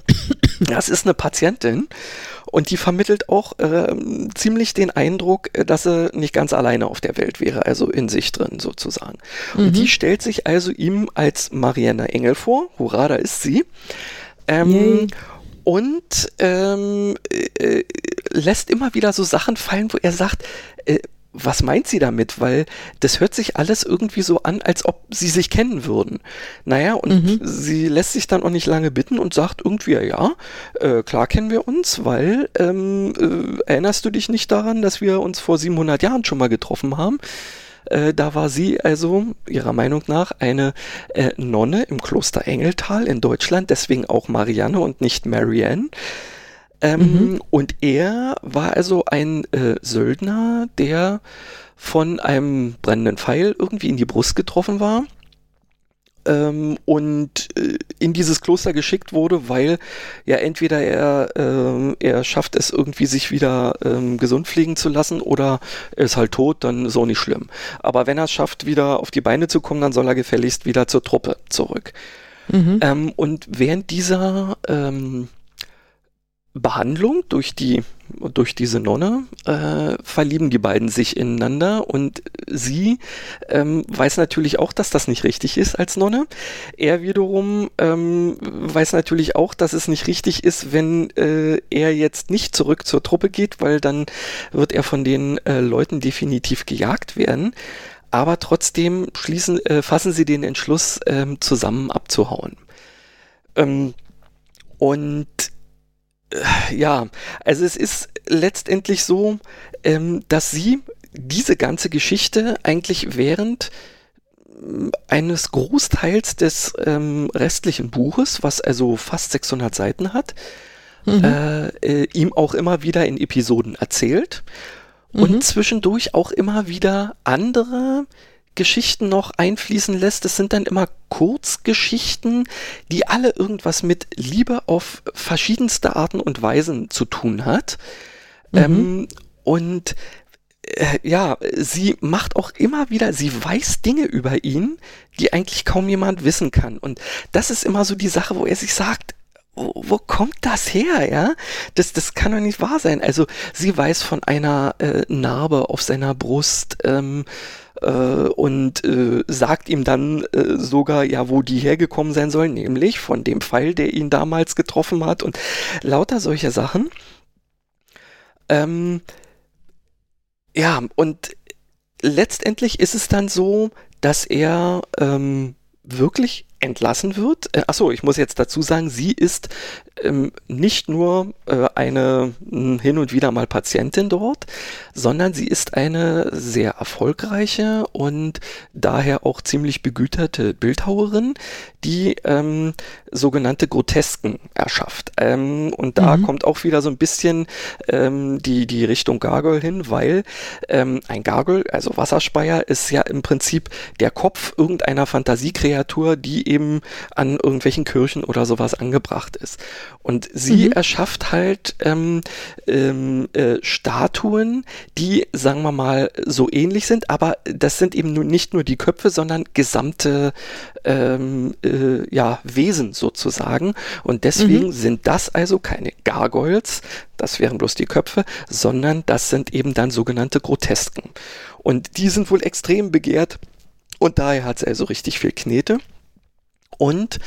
Das ist eine Patientin und die vermittelt auch äh, ziemlich den Eindruck, äh, dass sie nicht ganz alleine auf der Welt wäre, also in sich drin sozusagen. Und mhm. die stellt sich also ihm als Marianne Engel vor. Hurra, da ist sie. Ähm, und ähm, äh, lässt immer wieder so Sachen fallen, wo er sagt, äh, was meint sie damit? Weil das hört sich alles irgendwie so an, als ob sie sich kennen würden. Naja, und mhm. sie lässt sich dann auch nicht lange bitten und sagt irgendwie, ja, äh, klar kennen wir uns, weil ähm, äh, erinnerst du dich nicht daran, dass wir uns vor 700 Jahren schon mal getroffen haben? Äh, da war sie also ihrer Meinung nach eine äh, Nonne im Kloster Engeltal in Deutschland, deswegen auch Marianne und nicht Marianne. Ähm, mhm. Und er war also ein äh, Söldner, der von einem brennenden Pfeil irgendwie in die Brust getroffen war ähm, und äh, in dieses Kloster geschickt wurde, weil ja entweder er, äh, er schafft es irgendwie sich wieder ähm, gesund pflegen zu lassen oder er ist halt tot, dann ist auch nicht schlimm. Aber wenn er es schafft, wieder auf die Beine zu kommen, dann soll er gefälligst wieder zur Truppe zurück. Mhm. Ähm, und während dieser ähm, Behandlung durch die durch diese Nonne äh, verlieben die beiden sich ineinander und sie ähm, weiß natürlich auch, dass das nicht richtig ist als Nonne. Er wiederum ähm, weiß natürlich auch, dass es nicht richtig ist, wenn äh, er jetzt nicht zurück zur Truppe geht, weil dann wird er von den äh, Leuten definitiv gejagt werden. Aber trotzdem schließen, äh, fassen sie den Entschluss, ähm, zusammen abzuhauen. Ähm, und ja, also es ist letztendlich so, ähm, dass sie diese ganze Geschichte eigentlich während ähm, eines Großteils des ähm, restlichen Buches, was also fast 600 Seiten hat, mhm. äh, äh, ihm auch immer wieder in Episoden erzählt und mhm. zwischendurch auch immer wieder andere Geschichten noch einfließen lässt. Das sind dann immer Kurzgeschichten, die alle irgendwas mit Liebe auf verschiedenste Arten und Weisen zu tun hat. Mhm. Ähm, und äh, ja, sie macht auch immer wieder, sie weiß Dinge über ihn, die eigentlich kaum jemand wissen kann. Und das ist immer so die Sache, wo er sich sagt, wo, wo kommt das her, ja? Das, das kann doch nicht wahr sein. Also sie weiß von einer äh, Narbe auf seiner Brust ähm, äh, und äh, sagt ihm dann äh, sogar, ja, wo die hergekommen sein soll, nämlich von dem Pfeil, der ihn damals getroffen hat und lauter solche Sachen. Ähm, ja, und letztendlich ist es dann so, dass er ähm, wirklich entlassen wird. Äh, achso, ich muss jetzt dazu sagen, sie ist ähm, nicht nur äh, eine hm, hin und wieder mal Patientin dort, sondern sie ist eine sehr erfolgreiche und daher auch ziemlich begüterte Bildhauerin, die ähm, sogenannte Grotesken erschafft. Ähm, und da mhm. kommt auch wieder so ein bisschen ähm, die, die Richtung Gargoyle hin, weil ähm, ein Gargoyle, also Wasserspeier, ist ja im Prinzip der Kopf irgendeiner Fantasiekreatur, die eben an irgendwelchen Kirchen oder sowas angebracht ist. Und sie mhm. erschafft halt ähm, ähm, äh, Statuen, die, sagen wir mal, so ähnlich sind, aber das sind eben nur, nicht nur die Köpfe, sondern gesamte ähm, äh, ja, Wesen sozusagen. Und deswegen mhm. sind das also keine Gargoyles, das wären bloß die Köpfe, sondern das sind eben dann sogenannte Grotesken. Und die sind wohl extrem begehrt und daher hat es also richtig viel Knete. Und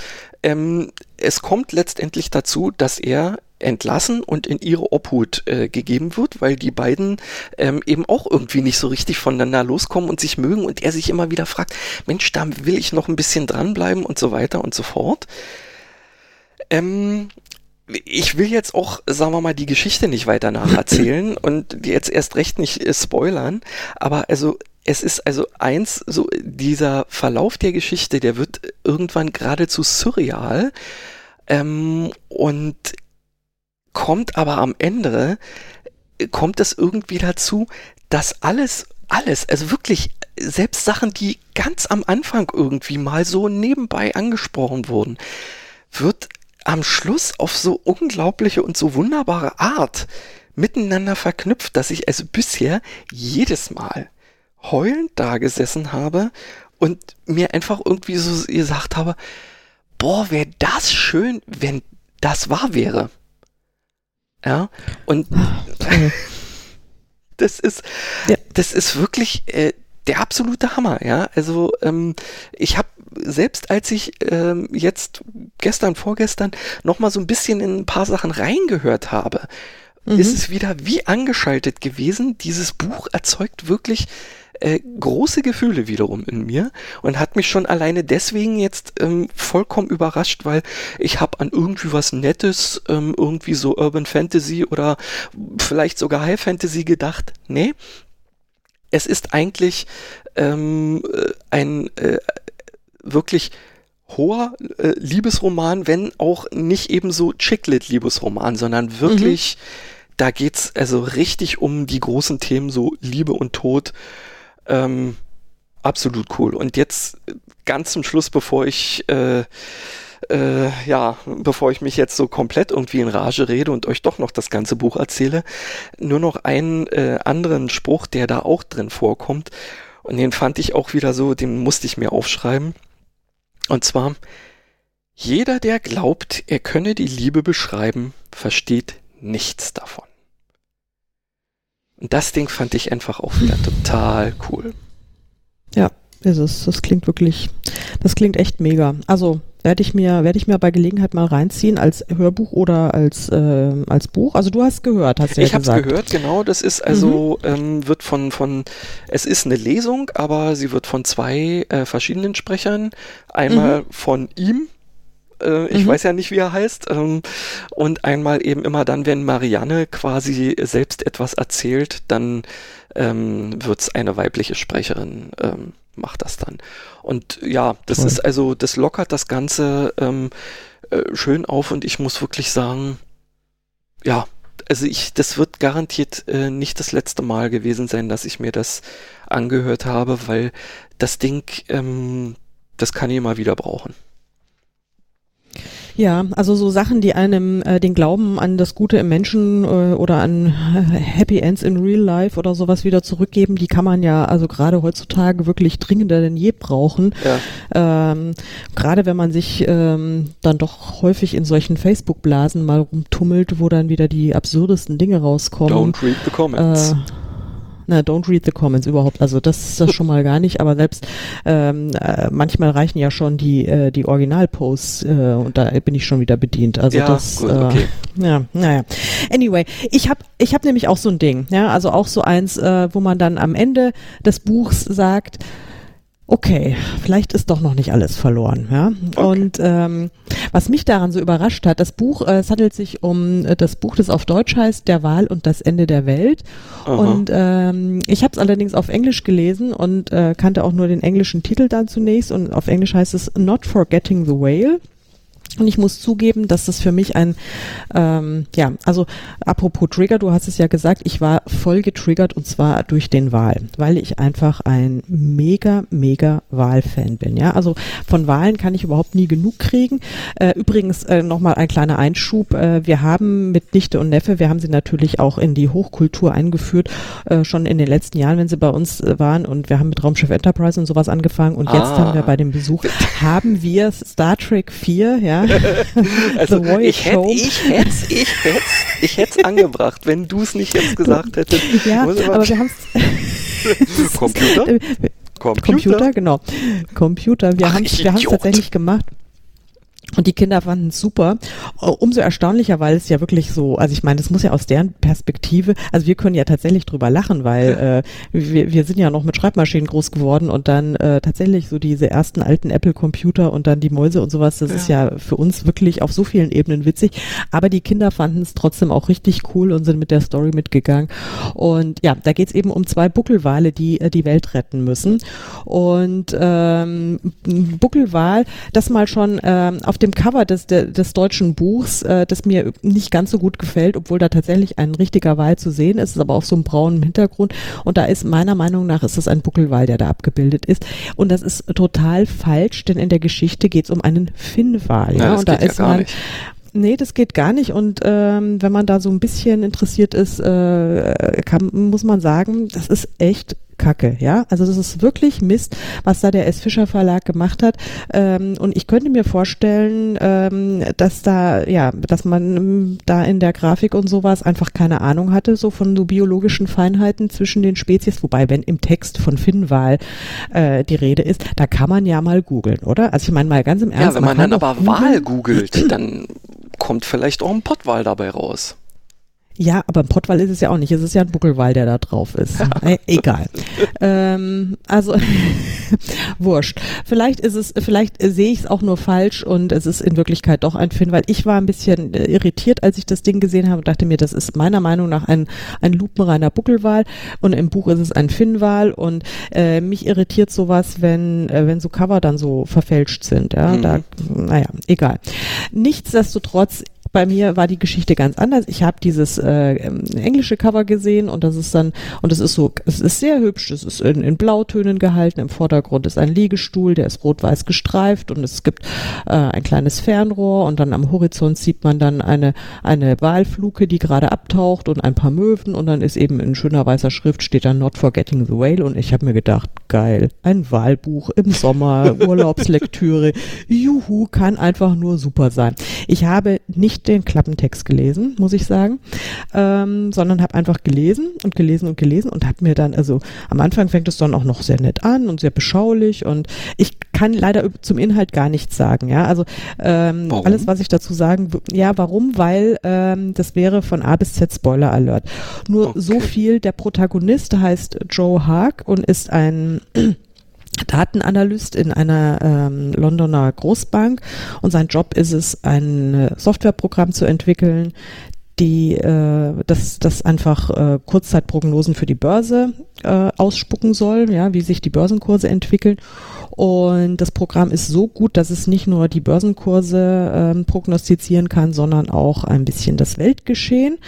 ähm, es kommt letztendlich dazu, dass er entlassen und in ihre Obhut äh, gegeben wird, weil die beiden ähm, eben auch irgendwie nicht so richtig voneinander loskommen und sich mögen und er sich immer wieder fragt, Mensch, da will ich noch ein bisschen dranbleiben und so weiter und so fort. Ähm, ich will jetzt auch, sagen wir mal, die Geschichte nicht weiter nacherzählen und jetzt erst recht nicht äh, spoilern, aber also es ist also eins, so dieser Verlauf der Geschichte, der wird irgendwann geradezu surreal ähm, und kommt aber am Ende, kommt es irgendwie dazu, dass alles, alles, also wirklich selbst Sachen, die ganz am Anfang irgendwie mal so nebenbei angesprochen wurden, wird am Schluss auf so unglaubliche und so wunderbare Art miteinander verknüpft, dass ich also bisher jedes Mal heulend da gesessen habe und mir einfach irgendwie so gesagt habe, boah, wäre das schön, wenn das wahr wäre. Ja, und das ist, ja. das ist wirklich äh, der absolute Hammer, ja. Also ähm, ich habe selbst als ich ähm, jetzt gestern, vorgestern noch mal so ein bisschen in ein paar Sachen reingehört habe, mhm. ist es wieder wie angeschaltet gewesen. Dieses Buch erzeugt wirklich äh, große Gefühle wiederum in mir und hat mich schon alleine deswegen jetzt ähm, vollkommen überrascht, weil ich habe an irgendwie was Nettes, ähm, irgendwie so Urban Fantasy oder vielleicht sogar High Fantasy gedacht. Nee, es ist eigentlich ähm, äh, ein äh, wirklich hoher äh, Liebesroman, wenn auch nicht ebenso Chicklit-Liebesroman, sondern wirklich, mhm. Da geht's also richtig um die großen Themen, so Liebe und Tod ähm, absolut cool. Und jetzt ganz zum Schluss, bevor ich äh, äh, ja, bevor ich mich jetzt so komplett irgendwie in Rage rede und euch doch noch das ganze Buch erzähle, nur noch einen äh, anderen Spruch, der da auch drin vorkommt. Und den fand ich auch wieder so, den musste ich mir aufschreiben. Und zwar, jeder, der glaubt, er könne die Liebe beschreiben, versteht nichts davon. Und das Ding fand ich einfach auch wieder total cool. Ja, ist es. Das klingt wirklich, das klingt echt mega. Also werde ich mir, werde ich mir bei Gelegenheit mal reinziehen als Hörbuch oder als äh, als Buch. Also du hast gehört, hast du ich ja gesagt. Ich habe gehört, genau. Das ist also mhm. ähm, wird von von, es ist eine Lesung, aber sie wird von zwei äh, verschiedenen Sprechern, einmal mhm. von ihm äh, ich mhm. weiß ja nicht, wie er heißt. Ähm, und einmal eben immer dann, wenn Marianne quasi selbst etwas erzählt, dann ähm, wird es eine weibliche Sprecherin, ähm, macht das dann. Und ja, das Toll. ist also, das lockert das Ganze ähm, äh, schön auf und ich muss wirklich sagen, ja, also ich, das wird garantiert äh, nicht das letzte Mal gewesen sein, dass ich mir das angehört habe, weil das Ding, ähm, das kann ich mal wieder brauchen. Ja, also so Sachen, die einem äh, den Glauben an das Gute im Menschen äh, oder an äh, Happy Ends in Real Life oder sowas wieder zurückgeben, die kann man ja also gerade heutzutage wirklich dringender denn je brauchen. Ja. Ähm, gerade wenn man sich ähm, dann doch häufig in solchen Facebook-Blasen mal rumtummelt, wo dann wieder die absurdesten Dinge rauskommen. Don't read the comments. Äh, na, don't read the comments überhaupt. Also das ist das schon mal gar nicht, aber selbst ähm, äh, manchmal reichen ja schon die, äh, die Originalposts äh, und da bin ich schon wieder bedient. Also ja, das, gut, okay. äh, ja, naja. Anyway, ich habe ich hab nämlich auch so ein Ding, ja, also auch so eins, äh, wo man dann am Ende des Buchs sagt, okay, vielleicht ist doch noch nicht alles verloren. Ja? Okay. Und ähm, was mich daran so überrascht hat, das Buch, äh, es handelt sich um äh, das Buch, das auf Deutsch heißt, Der Wahl und das Ende der Welt. Aha. Und ähm, ich habe es allerdings auf Englisch gelesen und äh, kannte auch nur den englischen Titel dann zunächst. Und auf Englisch heißt es Not Forgetting the Whale. Und ich muss zugeben, dass das für mich ein, ähm, ja, also apropos Trigger, du hast es ja gesagt, ich war voll getriggert und zwar durch den Wahl, weil ich einfach ein mega, mega Wahlfan bin. Ja, also von Wahlen kann ich überhaupt nie genug kriegen. Äh, übrigens äh, nochmal ein kleiner Einschub. Äh, wir haben mit Nichte und Neffe, wir haben sie natürlich auch in die Hochkultur eingeführt, äh, schon in den letzten Jahren, wenn sie bei uns äh, waren und wir haben mit Raumschiff Enterprise und sowas angefangen und jetzt ah. haben wir bei dem Besuch, haben wir Star Trek 4, ja, also ich hätte ich hätte ich hätte ich hätte angebracht, wenn du es nicht jetzt gesagt hättest. Ja, aber wir haben es Computer? Computer? Computer, genau. Computer. Wir haben es tatsächlich gemacht. Und die Kinder fanden es super. Äh, umso erstaunlicher, weil es ja wirklich so, also ich meine, das muss ja aus deren Perspektive, also wir können ja tatsächlich drüber lachen, weil äh, wir, wir sind ja noch mit Schreibmaschinen groß geworden und dann äh, tatsächlich so diese ersten alten Apple-Computer und dann die Mäuse und sowas, das ja. ist ja für uns wirklich auf so vielen Ebenen witzig. Aber die Kinder fanden es trotzdem auch richtig cool und sind mit der Story mitgegangen. Und ja, da geht's eben um zwei Buckelwale, die äh, die Welt retten müssen. Und ähm, Buckelwal, das mal schon ähm, auf dem Cover des, des deutschen Buchs, äh, das mir nicht ganz so gut gefällt, obwohl da tatsächlich ein richtiger Wal zu sehen ist, ist aber auf so einem braunen Hintergrund. Und da ist meiner Meinung nach ist es ein Buckelwal, der da abgebildet ist. Und das ist total falsch, denn in der Geschichte geht es um einen Finnwal. Ja, ja und da ist ja man, nicht. Nee, das geht gar nicht. Und ähm, wenn man da so ein bisschen interessiert ist, äh, kann, muss man sagen, das ist echt Kacke, ja. Also das ist wirklich Mist, was da der S. Fischer Verlag gemacht hat. Ähm, und ich könnte mir vorstellen, ähm, dass da, ja, dass man ähm, da in der Grafik und sowas einfach keine Ahnung hatte, so von so biologischen Feinheiten zwischen den Spezies. Wobei, wenn im Text von Finnwal äh, die Rede ist, da kann man ja mal googeln, oder? Also ich meine mal ganz im Ernst. Ja, wenn man, man dann aber Wahl googelt, dann kommt vielleicht auch ein Pottwal dabei raus. Ja, aber ein Pottwal ist es ja auch nicht. Es ist ja ein Buckelwal, der da drauf ist. äh, egal. ähm, also wurscht. Vielleicht ist es, vielleicht sehe ich es auch nur falsch und es ist in Wirklichkeit doch ein Finn, weil ich war ein bisschen äh, irritiert, als ich das Ding gesehen habe und dachte mir, das ist meiner Meinung nach ein, ein lupenreiner Buckelwal und im Buch ist es ein Finnwal und äh, mich irritiert sowas, wenn, äh, wenn so Cover dann so verfälscht sind. Ja, mhm. da, naja, egal. Nichtsdestotrotz, bei mir war die Geschichte ganz anders. Ich habe dieses äh, ähm, englische Cover gesehen und das ist dann, und es ist so, es ist sehr hübsch, es ist in, in Blautönen gehalten, im Vordergrund ist ein Liegestuhl, der ist rot-weiß gestreift und es gibt äh, ein kleines Fernrohr und dann am Horizont sieht man dann eine, eine Walfluke, die gerade abtaucht und ein paar Möwen und dann ist eben in schöner weißer Schrift steht dann Not Forgetting the Whale und ich habe mir gedacht, geil, ein Wahlbuch im Sommer, Urlaubslektüre, juhu, kann einfach nur super sein. Ich habe nicht nicht den Klappentext gelesen, muss ich sagen, ähm, sondern habe einfach gelesen und gelesen und gelesen und habe mir dann, also am Anfang fängt es dann auch noch sehr nett an und sehr beschaulich und ich kann leider zum Inhalt gar nichts sagen, ja, also ähm, alles, was ich dazu sagen, ja, warum? Weil ähm, das wäre von A bis Z Spoiler Alert. Nur okay. so viel, der Protagonist heißt Joe Haag und ist ein Datenanalyst in einer ähm, Londoner Großbank und sein Job ist es, ein Softwareprogramm zu entwickeln, die äh, das, das einfach äh, Kurzzeitprognosen für die Börse äh, ausspucken soll, ja, wie sich die Börsenkurse entwickeln. Und das Programm ist so gut, dass es nicht nur die Börsenkurse ähm, prognostizieren kann, sondern auch ein bisschen das Weltgeschehen.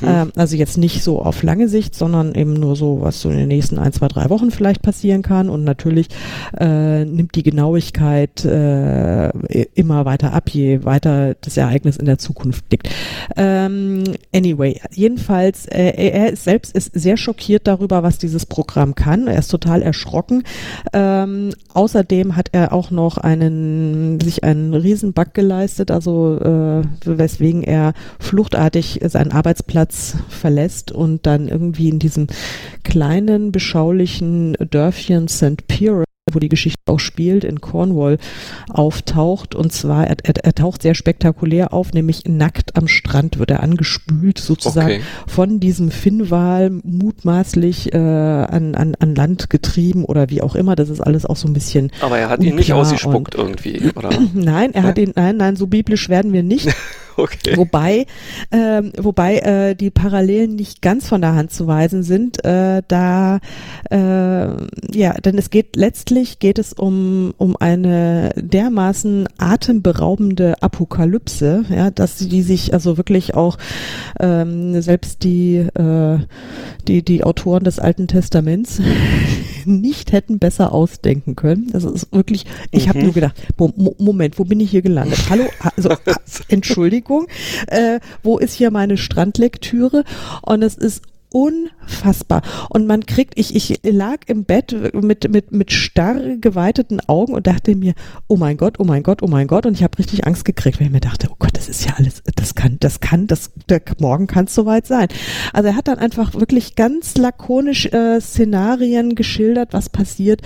Mhm. Ähm, also jetzt nicht so auf lange Sicht, sondern eben nur so, was so in den nächsten ein, zwei, drei Wochen vielleicht passieren kann. Und natürlich äh, nimmt die Genauigkeit äh, immer weiter ab, je weiter das Ereignis in der Zukunft liegt. Ähm, anyway, jedenfalls, äh, er selbst ist sehr schockiert darüber, was dieses Programm kann. Er ist total erschrocken. Ähm, außer außerdem hat er auch noch einen, sich einen Riesenbug geleistet, also äh, weswegen er fluchtartig seinen Arbeitsplatz verlässt und dann irgendwie in diesem kleinen, beschaulichen Dörfchen St. Pierre wo die Geschichte auch spielt, in Cornwall auftaucht. Und zwar, er, er, er, taucht sehr spektakulär auf, nämlich nackt am Strand wird er angespült, sozusagen okay. von diesem Finnwal mutmaßlich äh, an, an, an Land getrieben oder wie auch immer. Das ist alles auch so ein bisschen. Aber er hat ihn nicht ausgespuckt irgendwie, oder? Nein, er ja? hat ihn, nein, nein, so biblisch werden wir nicht. Okay. Wobei, ähm, wobei äh, die Parallelen nicht ganz von der Hand zu weisen sind, äh, da äh, ja, denn es geht letztlich geht es um um eine dermaßen atemberaubende Apokalypse, ja, dass die sich also wirklich auch ähm, selbst die äh, die die Autoren des Alten Testaments nicht hätten besser ausdenken können. Das ist wirklich, ich mhm. habe nur gedacht, Moment, wo bin ich hier gelandet? Hallo, also Entschuldigung, äh, wo ist hier meine Strandlektüre? Und es ist unfassbar. Und man kriegt, ich, ich lag im Bett mit, mit, mit starr geweiteten Augen und dachte mir, oh mein Gott, oh mein Gott, oh mein Gott. Und ich habe richtig Angst gekriegt, weil ich mir dachte, oh Gott, das ist ja alles, das kann, das kann, das, der, morgen kann es soweit sein. Also er hat dann einfach wirklich ganz lakonisch äh, Szenarien geschildert, was passiert,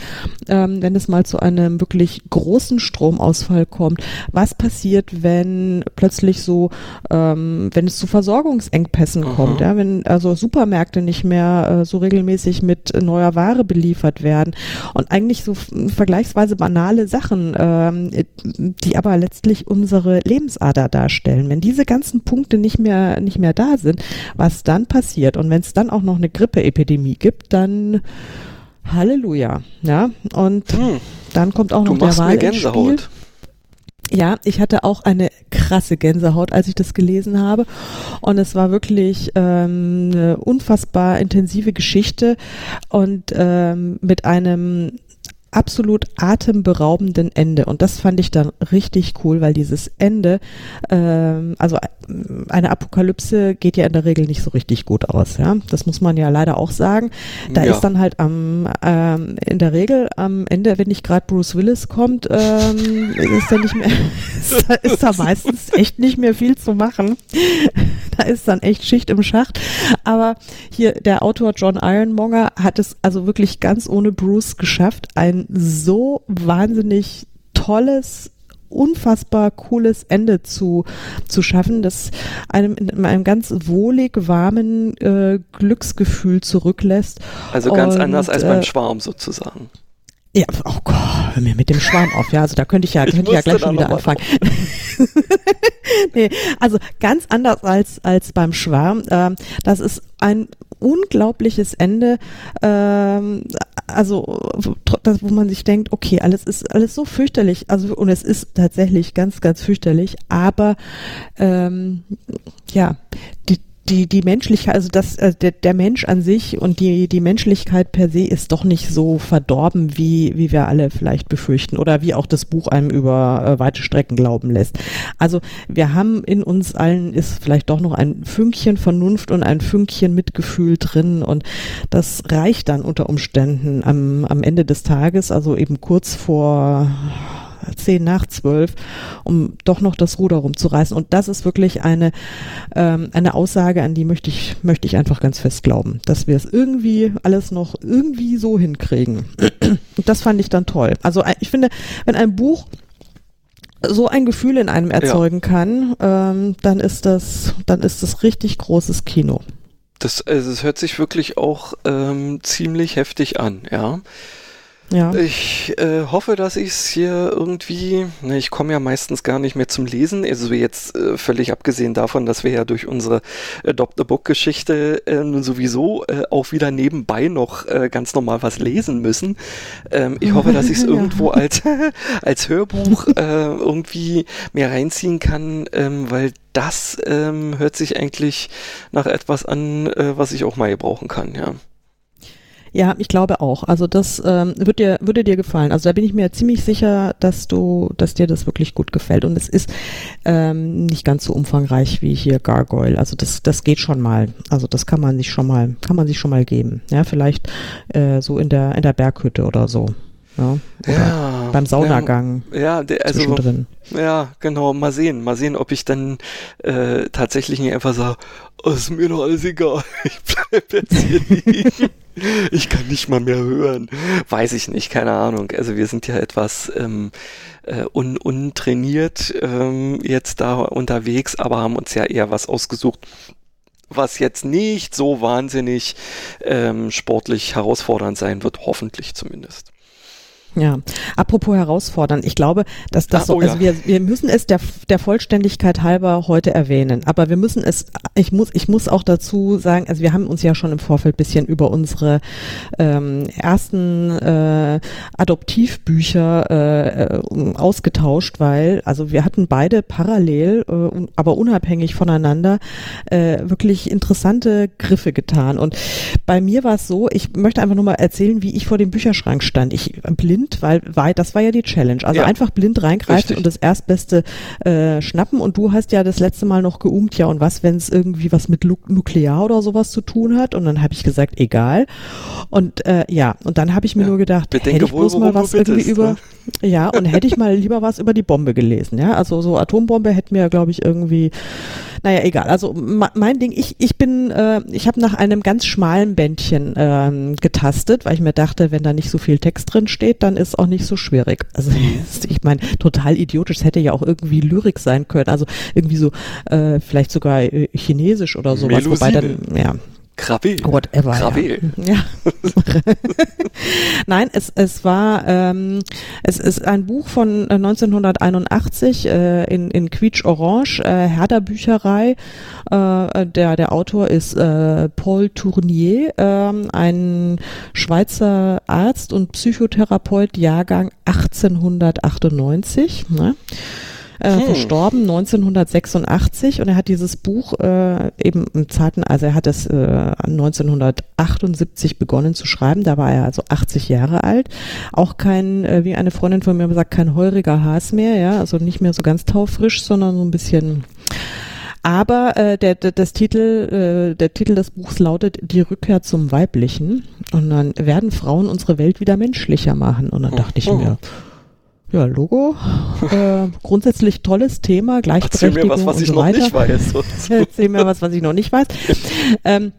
ähm, wenn es mal zu einem wirklich großen Stromausfall kommt. Was passiert, wenn plötzlich so, ähm, wenn es zu Versorgungsengpässen Aha. kommt, ja, wenn also Supermärkte Supermärkte nicht mehr äh, so regelmäßig mit neuer Ware beliefert werden. Und eigentlich so vergleichsweise banale Sachen, ähm, die aber letztlich unsere Lebensader darstellen. Wenn diese ganzen Punkte nicht mehr, nicht mehr da sind, was dann passiert? Und wenn es dann auch noch eine Grippeepidemie gibt, dann Halleluja, ja. Und hm. dann kommt auch noch der Wahl ins Spiel. Ja, ich hatte auch eine krasse Gänsehaut, als ich das gelesen habe. Und es war wirklich ähm, eine unfassbar intensive Geschichte und ähm, mit einem absolut atemberaubenden Ende. Und das fand ich dann richtig cool, weil dieses Ende, ähm, also eine Apokalypse geht ja in der Regel nicht so richtig gut aus. Ja, das muss man ja leider auch sagen. Da ja. ist dann halt am ähm, in der Regel am Ende, wenn nicht gerade Bruce Willis kommt, ähm, ist da nicht mehr, ist da, ist da meistens echt nicht mehr viel zu machen. da ist dann echt Schicht im Schacht. Aber hier der Autor John Ironmonger hat es also wirklich ganz ohne Bruce geschafft, ein so wahnsinnig tolles unfassbar cooles Ende zu, zu schaffen, das einem in einem ganz wohlig warmen äh, Glücksgefühl zurücklässt. Also ganz Und, anders als beim äh, Schwarm sozusagen. Ja, oh Gott, hör mir mit dem Schwarm auf, ja, also da könnte ich ja, könnte ich ja gleich schon wieder anfangen. nee, also ganz anders als, als beim Schwarm. Ähm, das ist ein unglaubliches Ende, ähm, also das, wo man sich denkt, okay, alles ist alles so fürchterlich, also und es ist tatsächlich ganz, ganz fürchterlich, aber ähm, ja, die, die, die Menschlichkeit, also das, äh, der, der Mensch an sich und die, die Menschlichkeit per se ist doch nicht so verdorben, wie, wie wir alle vielleicht befürchten oder wie auch das Buch einem über äh, weite Strecken glauben lässt. Also wir haben in uns allen ist vielleicht doch noch ein Fünkchen Vernunft und ein Fünkchen Mitgefühl drin und das reicht dann unter Umständen am, am Ende des Tages, also eben kurz vor zehn nach zwölf, um doch noch das Ruder rumzureißen. Und das ist wirklich eine, ähm, eine Aussage, an die möchte ich, möchte ich einfach ganz fest glauben, dass wir es irgendwie alles noch irgendwie so hinkriegen. Und das fand ich dann toll. Also äh, ich finde, wenn ein Buch so ein Gefühl in einem erzeugen ja. kann, ähm, dann ist das, dann ist das richtig großes Kino. Das, also es hört sich wirklich auch ähm, ziemlich heftig an, ja. Ja. Ich äh, hoffe, dass ich es hier irgendwie, ne, ich komme ja meistens gar nicht mehr zum Lesen, also jetzt äh, völlig abgesehen davon, dass wir ja durch unsere Adopt a Book Geschichte äh, nun sowieso äh, auch wieder nebenbei noch äh, ganz normal was lesen müssen. Ähm, ich hoffe, dass ich es irgendwo als, als Hörbuch äh, irgendwie mehr reinziehen kann, ähm, weil das ähm, hört sich eigentlich nach etwas an, was ich auch mal gebrauchen kann, ja. Ja, ich glaube auch. Also das ähm, wird dir, würde dir gefallen. Also da bin ich mir ziemlich sicher, dass du, dass dir das wirklich gut gefällt. Und es ist ähm, nicht ganz so umfangreich wie hier Gargoyle. Also das, das geht schon mal. Also das kann man sich schon mal, kann man sich schon mal geben. Ja, vielleicht äh, so in der in der Berghütte oder so. Ja, ja beim Saunagang. Ja, der, also zwischendrin. ja, genau. Mal sehen, mal sehen, ob ich dann äh, tatsächlich nicht einfach sage, oh, ist mir doch alles egal, ich bleib jetzt hier liegen. Ich kann nicht mal mehr hören. Weiß ich nicht, keine Ahnung. Also wir sind ja etwas ähm, äh, un untrainiert ähm, jetzt da unterwegs, aber haben uns ja eher was ausgesucht, was jetzt nicht so wahnsinnig ähm, sportlich herausfordernd sein wird, hoffentlich zumindest. Ja, apropos herausfordern, ich glaube, dass das Ach, so, oh, also ja. wir, wir müssen es der, der Vollständigkeit halber heute erwähnen, aber wir müssen es, ich muss, ich muss auch dazu sagen, also wir haben uns ja schon im Vorfeld bisschen über unsere ähm, ersten äh, Adoptivbücher äh, ausgetauscht, weil, also wir hatten beide parallel, äh, aber unabhängig voneinander äh, wirklich interessante Griffe getan und bei mir war es so, ich möchte einfach nur mal erzählen, wie ich vor dem Bücherschrank stand. Ich blind blind, weil, weil das war ja die Challenge. Also ja. einfach blind reingreifen Richtig. und das Erstbeste äh, schnappen. Und du hast ja das letzte Mal noch geumt, ja, und was, wenn es irgendwie was mit Lu Nuklear oder sowas zu tun hat? Und dann habe ich gesagt, egal. Und äh, ja, und dann habe ich mir ja. nur gedacht, Bedenke hätte ich bloß wohl, mal was irgendwie ist, über, ne? ja, und hätte ich mal lieber was über die Bombe gelesen, ja. Also so Atombombe hätte mir, glaube ich, irgendwie naja, egal. Also mein Ding, ich, ich bin, äh, ich habe nach einem ganz schmalen Bändchen ähm, getastet, weil ich mir dachte, wenn da nicht so viel Text drin steht, dann ist auch nicht so schwierig. Also ich meine, total idiotisch, es hätte ja auch irgendwie Lyrik sein können. Also irgendwie so, äh, vielleicht sogar äh, Chinesisch oder sowas. Wobei dann, ja, Krabbel. Whatever. Krabbel. Ja. ja. Nein, es, es war, ähm, es ist ein Buch von 1981 äh, äh, in, in Quietsch Orange, äh, Herder Bücherei. Äh, der, der Autor ist äh, Paul Tournier, äh, ein Schweizer Arzt und Psychotherapeut, Jahrgang 1898. Ne? Äh, hm. verstorben 1986 und er hat dieses Buch äh, eben im Zeiten, also er hat es äh, 1978 begonnen zu schreiben, da war er also 80 Jahre alt, auch kein, äh, wie eine Freundin von mir sagt, kein heuriger Haas mehr, ja, also nicht mehr so ganz taufrisch, sondern so ein bisschen aber äh, der, der, das Titel, äh, der Titel des Buchs lautet Die Rückkehr zum Weiblichen. Und dann werden Frauen unsere Welt wieder menschlicher machen. Und dann dachte ich oh. mir, ja, Logo. Äh, grundsätzlich tolles Thema, Gleichberechtigung Erzähl mir was, was ich so noch nicht weiß. Erzähl mir was, was ich noch nicht weiß. Ähm,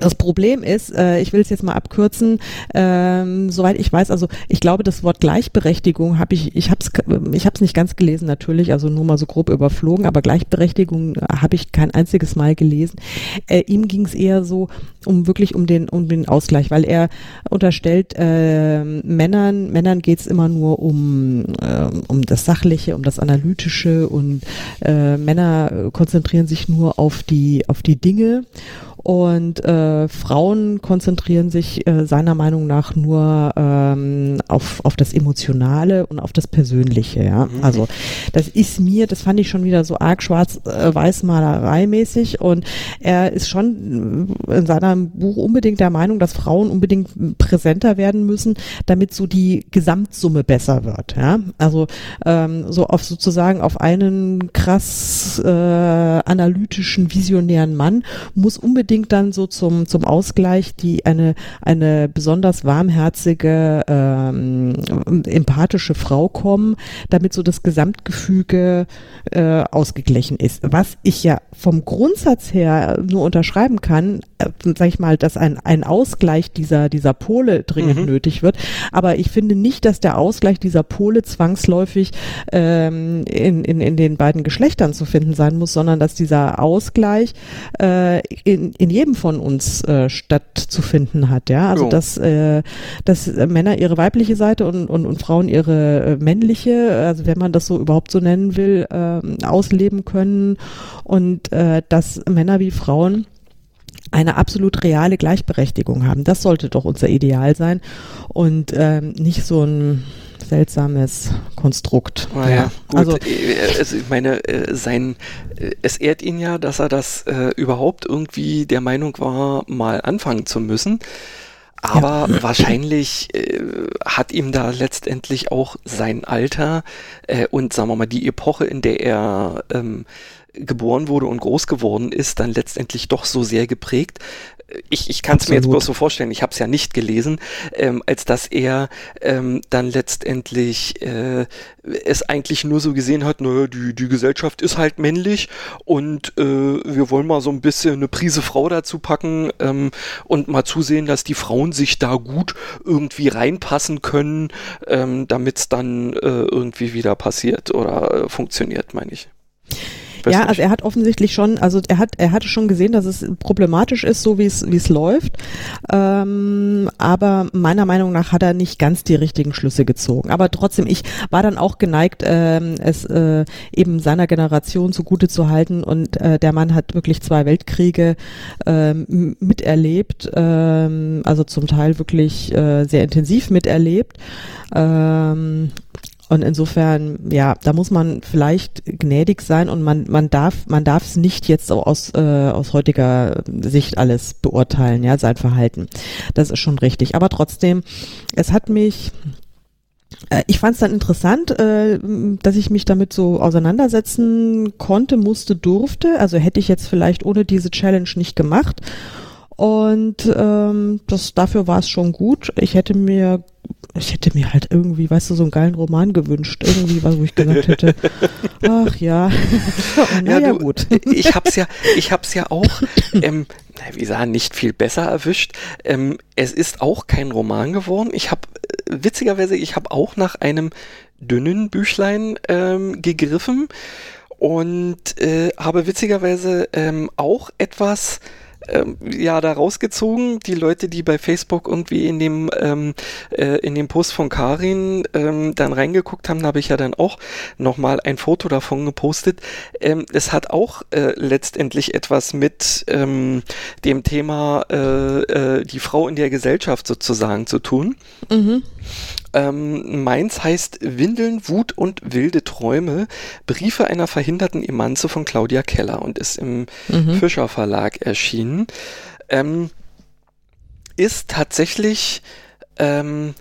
das Problem ist, äh, ich will es jetzt mal abkürzen, ähm, soweit ich weiß, also ich glaube, das Wort Gleichberechtigung habe ich, ich habe es ich hab's nicht ganz gelesen natürlich, also nur mal so grob überflogen, aber Gleichberechtigung äh, habe ich kein einziges Mal gelesen. Äh, ihm ging es eher so um wirklich um den um den Ausgleich, weil er unterstellt, äh, Männern Männern geht es immer nur um äh, um das Sachliche, um das Analytische und äh, Männer konzentrieren sich nur auf die auf die Dinge und äh, Frauen konzentrieren sich äh, seiner Meinung nach nur ähm, auf, auf das Emotionale und auf das Persönliche. Ja? Mhm. Also das ist mir, das fand ich schon wieder so arg schwarz-weiß-Malerei mäßig und er ist schon in seinem Buch unbedingt der Meinung, dass Frauen unbedingt präsenter werden müssen, damit so die Gesamtsumme besser wird. Ja? Also ähm, so auf sozusagen auf einen krass äh, analytischen, visionären Mann muss unbedingt unbedingt dann so zum, zum Ausgleich die eine, eine besonders warmherzige, ähm, empathische Frau kommen, damit so das Gesamtgefüge äh, ausgeglichen ist. Was ich ja vom Grundsatz her nur unterschreiben kann, äh, sag ich mal, dass ein, ein Ausgleich dieser, dieser Pole dringend mhm. nötig wird. Aber ich finde nicht, dass der Ausgleich dieser Pole zwangsläufig ähm, in, in, in den beiden Geschlechtern zu finden sein muss, sondern dass dieser Ausgleich äh, in, in jedem von uns äh, stattzufinden hat, ja. Also, dass, äh, dass Männer ihre weibliche Seite und, und, und Frauen ihre äh, männliche, also wenn man das so überhaupt so nennen will, äh, ausleben können und äh, dass Männer wie Frauen eine absolut reale Gleichberechtigung haben. Das sollte doch unser Ideal sein und ähm, nicht so ein seltsames Konstrukt. Ah, ja, gut. Also, äh, also, ich meine, äh, sein, äh, es ehrt ihn ja, dass er das äh, überhaupt irgendwie der Meinung war, mal anfangen zu müssen. Aber ja. wahrscheinlich äh, hat ihm da letztendlich auch sein Alter äh, und sagen wir mal die Epoche, in der er ähm, geboren wurde und groß geworden ist, dann letztendlich doch so sehr geprägt. Ich, ich kann es mir jetzt bloß so vorstellen, ich habe es ja nicht gelesen, ähm, als dass er ähm, dann letztendlich äh, es eigentlich nur so gesehen hat, naja, die, die Gesellschaft ist halt männlich und äh, wir wollen mal so ein bisschen eine Prise Frau dazu packen ähm, und mal zusehen, dass die Frauen sich da gut irgendwie reinpassen können, ähm, damit es dann äh, irgendwie wieder passiert oder äh, funktioniert, meine ich ja, also er hat offensichtlich schon, also er hat, er hatte schon gesehen, dass es problematisch ist, so wie es, wie es läuft. Ähm, aber meiner Meinung nach hat er nicht ganz die richtigen Schlüsse gezogen. Aber trotzdem, ich war dann auch geneigt, ähm, es äh, eben seiner Generation zugute zu halten. Und äh, der Mann hat wirklich zwei Weltkriege ähm, miterlebt, ähm, also zum Teil wirklich äh, sehr intensiv miterlebt. Ähm, und insofern, ja, da muss man vielleicht gnädig sein und man, man darf, man darf es nicht jetzt aus, äh, aus heutiger Sicht alles beurteilen, ja, sein Verhalten. Das ist schon richtig. Aber trotzdem, es hat mich, äh, ich fand es dann interessant, äh, dass ich mich damit so auseinandersetzen konnte, musste, durfte. Also hätte ich jetzt vielleicht ohne diese Challenge nicht gemacht. Und ähm, das dafür war es schon gut. Ich hätte mir ich hätte mir halt irgendwie, weißt du, so einen geilen Roman gewünscht. Irgendwie, wo ich gesagt hätte, ach ja, naja, ja, gut. Ich hab's ja, ich hab's ja auch, ähm, wie sagen, nicht viel besser erwischt. Ähm, es ist auch kein Roman geworden. Ich habe, äh, witzigerweise, ich habe auch nach einem dünnen Büchlein ähm, gegriffen und äh, habe witzigerweise ähm, auch etwas ähm, ja da rausgezogen. Die Leute, die bei Facebook irgendwie in dem ähm, äh, in dem Post von Karin ähm, dann reingeguckt haben, habe ich ja dann auch nochmal ein Foto davon gepostet. Ähm, es hat auch äh, letztendlich etwas mit ähm, dem Thema äh, äh, die Frau in der Gesellschaft sozusagen zu tun. Mhm. Ähm, meins heißt Windeln, Wut und wilde Träume. Briefe einer verhinderten Emanze von Claudia Keller und ist im mhm. Fischer Verlag erschienen. Ähm, ist tatsächlich, ähm,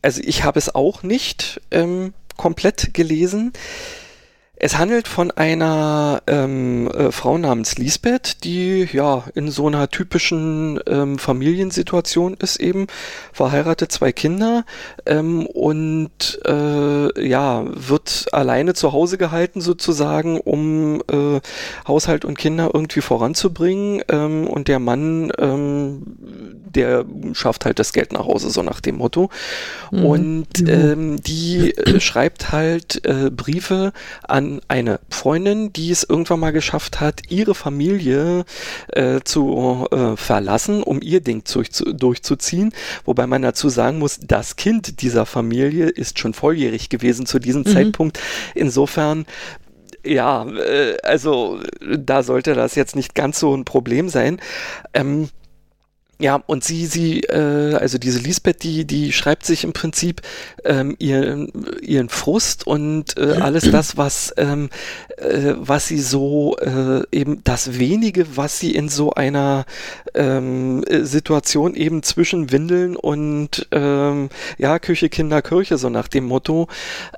also ich habe es auch nicht ähm, komplett gelesen. Es handelt von einer ähm, äh, Frau namens Lisbeth, die ja in so einer typischen ähm, Familiensituation ist eben, verheiratet, zwei Kinder ähm, und äh, ja, wird alleine zu Hause gehalten sozusagen, um äh, Haushalt und Kinder irgendwie voranzubringen ähm, und der Mann, ähm, der schafft halt das Geld nach Hause, so nach dem Motto. Mhm. Und ähm, die äh, schreibt halt äh, Briefe an eine Freundin, die es irgendwann mal geschafft hat, ihre Familie äh, zu äh, verlassen, um ihr Ding zu, zu, durchzuziehen. Wobei man dazu sagen muss, das Kind dieser Familie ist schon volljährig gewesen zu diesem mhm. Zeitpunkt. Insofern ja, äh, also da sollte das jetzt nicht ganz so ein Problem sein. Ähm, ja, und sie, sie, äh, also diese Lisbeth, die, die schreibt sich im Prinzip ähm, ihren, ihren Frust und äh, alles das, was, ähm, äh, was sie so äh, eben das wenige, was sie in so einer ähm, Situation eben zwischen Windeln und ähm, ja Küche, Kinder, Kirche so nach dem Motto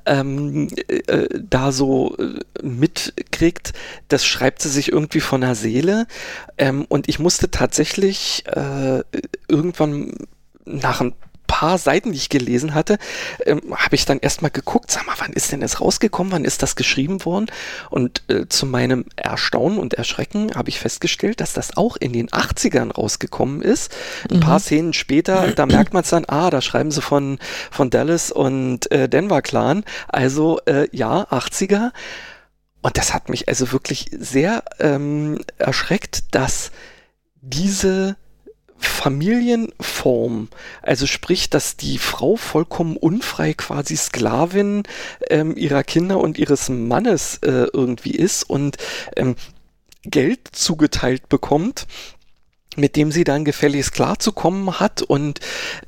ähm, äh, da so äh, mitkriegt, das schreibt sie sich irgendwie von der Seele. Ähm, und ich musste tatsächlich äh, äh, irgendwann nach ein paar Seiten, die ich gelesen hatte, ähm, habe ich dann erstmal geguckt, sag mal, wann ist denn das rausgekommen, wann ist das geschrieben worden? Und äh, zu meinem Erstaunen und Erschrecken habe ich festgestellt, dass das auch in den 80ern rausgekommen ist. Ein mhm. paar Szenen später, da merkt man es dann, ah, da schreiben sie von, von Dallas und äh, Denver Clan. Also äh, ja, 80er. Und das hat mich also wirklich sehr ähm, erschreckt, dass diese Familienform, also sprich, dass die Frau vollkommen unfrei quasi Sklavin ähm, ihrer Kinder und ihres Mannes äh, irgendwie ist und ähm, Geld zugeteilt bekommt, mit dem sie dann gefälligst klarzukommen hat und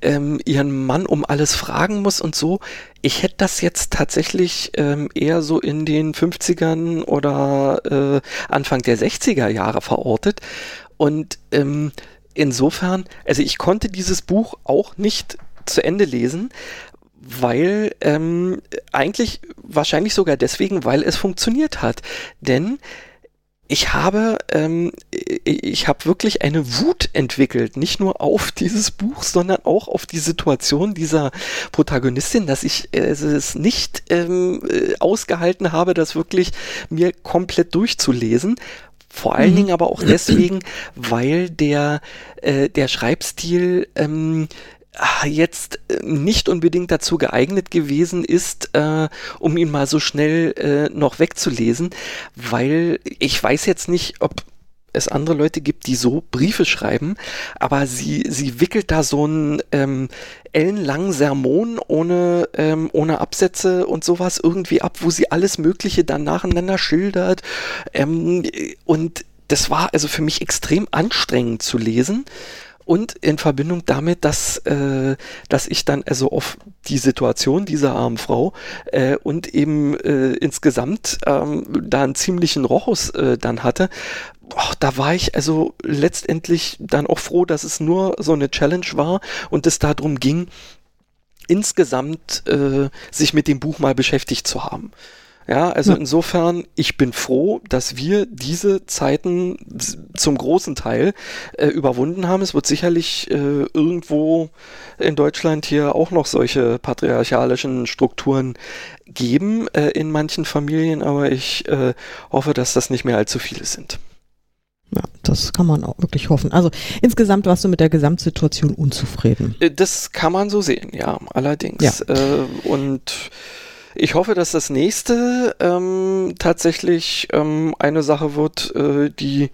ähm, ihren Mann um alles fragen muss und so. Ich hätte das jetzt tatsächlich ähm, eher so in den 50ern oder äh, Anfang der 60er Jahre verortet. Und ähm, insofern, also ich konnte dieses Buch auch nicht zu Ende lesen, weil ähm, eigentlich wahrscheinlich sogar deswegen, weil es funktioniert hat. Denn ich habe, ähm, ich habe wirklich eine Wut entwickelt, nicht nur auf dieses Buch, sondern auch auf die Situation dieser Protagonistin, dass ich äh, es nicht ähm, äh, ausgehalten habe, das wirklich mir komplett durchzulesen. Vor allen mhm. Dingen aber auch deswegen, weil der, äh, der Schreibstil ähm, Ah, jetzt äh, nicht unbedingt dazu geeignet gewesen ist, äh, um ihn mal so schnell äh, noch wegzulesen, weil ich weiß jetzt nicht, ob es andere Leute gibt, die so Briefe schreiben, aber sie, sie wickelt da so einen ähm, ellenlangen Sermon ohne, ähm, ohne Absätze und sowas irgendwie ab, wo sie alles Mögliche dann nacheinander schildert. Ähm, und das war also für mich extrem anstrengend zu lesen und in Verbindung damit, dass, äh, dass ich dann also auf die Situation dieser armen Frau äh, und eben äh, insgesamt ähm, da einen ziemlichen Rochus äh, dann hatte, boah, da war ich also letztendlich dann auch froh, dass es nur so eine Challenge war und es darum ging, insgesamt äh, sich mit dem Buch mal beschäftigt zu haben. Ja, also ja. insofern, ich bin froh, dass wir diese Zeiten zum großen Teil äh, überwunden haben. Es wird sicherlich äh, irgendwo in Deutschland hier auch noch solche patriarchalischen Strukturen geben äh, in manchen Familien, aber ich äh, hoffe, dass das nicht mehr allzu viele sind. Ja, das kann man auch wirklich hoffen. Also insgesamt warst du mit der Gesamtsituation unzufrieden. Äh, das kann man so sehen, ja, allerdings. Ja. Äh, und ich hoffe, dass das nächste ähm, tatsächlich ähm, eine Sache wird, äh, die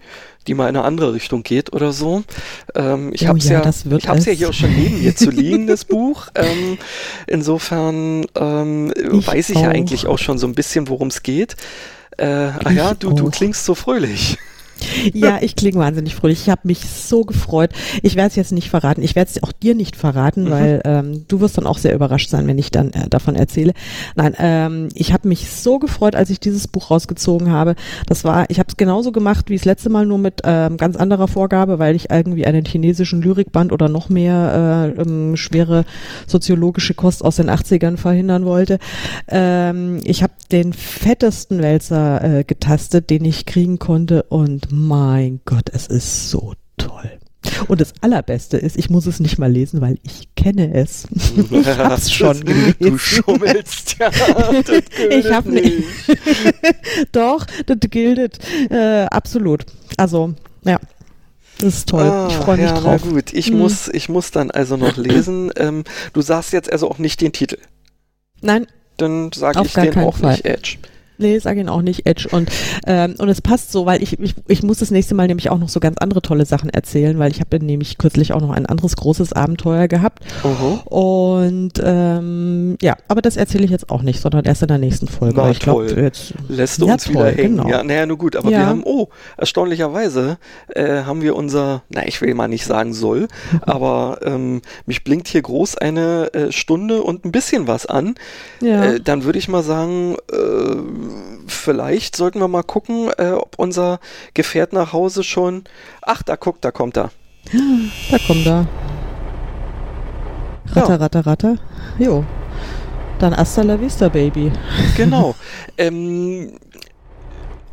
die mal in eine andere Richtung geht oder so. Ähm, ich oh, habe ja, ja, ich hab's ja hier auch schon neben mir zu liegen, das Buch. Ähm, insofern ähm, ich weiß ich auch. ja eigentlich auch schon so ein bisschen, worum es geht. Äh, ah ja, du, du klingst so fröhlich. Ja, ich klinge wahnsinnig fröhlich. Ich habe mich so gefreut. Ich werde es jetzt nicht verraten. Ich werde es auch dir nicht verraten, mhm. weil ähm, du wirst dann auch sehr überrascht sein, wenn ich dann äh, davon erzähle. Nein, ähm, ich habe mich so gefreut, als ich dieses Buch rausgezogen habe. Das war, ich habe es genauso gemacht wie das letzte Mal, nur mit ähm, ganz anderer Vorgabe, weil ich irgendwie einen chinesischen Lyrikband oder noch mehr äh, ähm, schwere soziologische Kost aus den 80ern verhindern wollte. Ähm, ich habe den fettesten Wälzer äh, getastet, den ich kriegen konnte und mein Gott, es ist so toll. Und das Allerbeste ist, ich muss es nicht mal lesen, weil ich kenne es. ich hab's schon gelesen. Du schummelst, ja. ich hab nicht. Doch, das gilt äh, absolut. Also, ja. Das ist toll. Ah, ich freue mich ja, drauf. Na gut, ich hm. muss, ich muss dann also noch lesen. Ähm, du sagst jetzt also auch nicht den Titel. Nein. Dann sage ich den auch Fall. nicht Edge. Nee, sag ihn auch nicht, Edge. Und, ähm, und es passt so, weil ich, ich, ich muss das nächste Mal nämlich auch noch so ganz andere tolle Sachen erzählen, weil ich habe nämlich kürzlich auch noch ein anderes großes Abenteuer gehabt. Uh Und ähm, ja, aber das erzähle ich jetzt auch nicht, sondern erst in der nächsten Folge. Na, ich glaube, jetzt lässt du ja, uns toll, wieder hängen. Genau. Ja, naja, nur gut, aber ja. wir haben, oh, erstaunlicherweise äh, haben wir unser, na, ich will mal nicht sagen soll, aber ähm, mich blinkt hier groß eine äh, Stunde und ein bisschen was an. Ja. Äh, dann würde ich mal sagen, äh, vielleicht sollten wir mal gucken, äh, ob unser Gefährt nach Hause schon. Ach, da guckt, da kommt er. Da kommt er. Ratter, ja. ratter, ratter. Jo. Dann hasta la vista, Baby. Genau. ähm,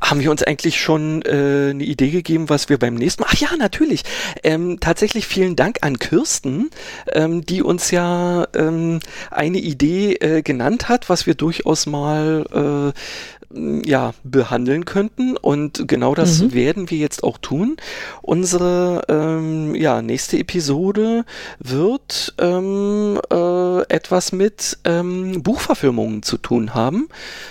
haben wir uns eigentlich schon äh, eine Idee gegeben, was wir beim nächsten Mal. Ach ja, natürlich. Ähm, tatsächlich vielen Dank an Kirsten, ähm, die uns ja ähm, eine Idee äh, genannt hat, was wir durchaus mal ja, behandeln könnten. Und genau das mhm. werden wir jetzt auch tun. Unsere ähm, ja, nächste Episode wird ähm, äh, etwas mit ähm, Buchverfilmungen zu tun haben.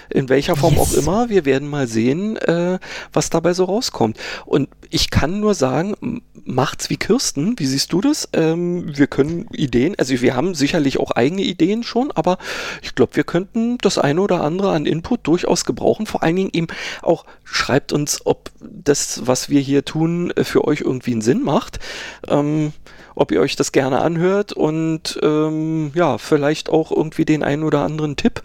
In welcher Form yes. auch immer. Wir werden mal sehen, äh, was dabei so rauskommt. Und ich kann nur sagen, macht's wie Kirsten. Wie siehst du das? Ähm, wir können Ideen, also wir haben sicherlich auch eigene Ideen schon, aber ich glaube, wir könnten das eine oder andere an Input durchaus gebrauchen. Vor allen Dingen eben auch schreibt uns, ob das, was wir hier tun, äh, für euch irgendwie einen Sinn macht. Ähm, ob ihr euch das gerne anhört und ähm, ja, vielleicht auch irgendwie den einen oder anderen Tipp,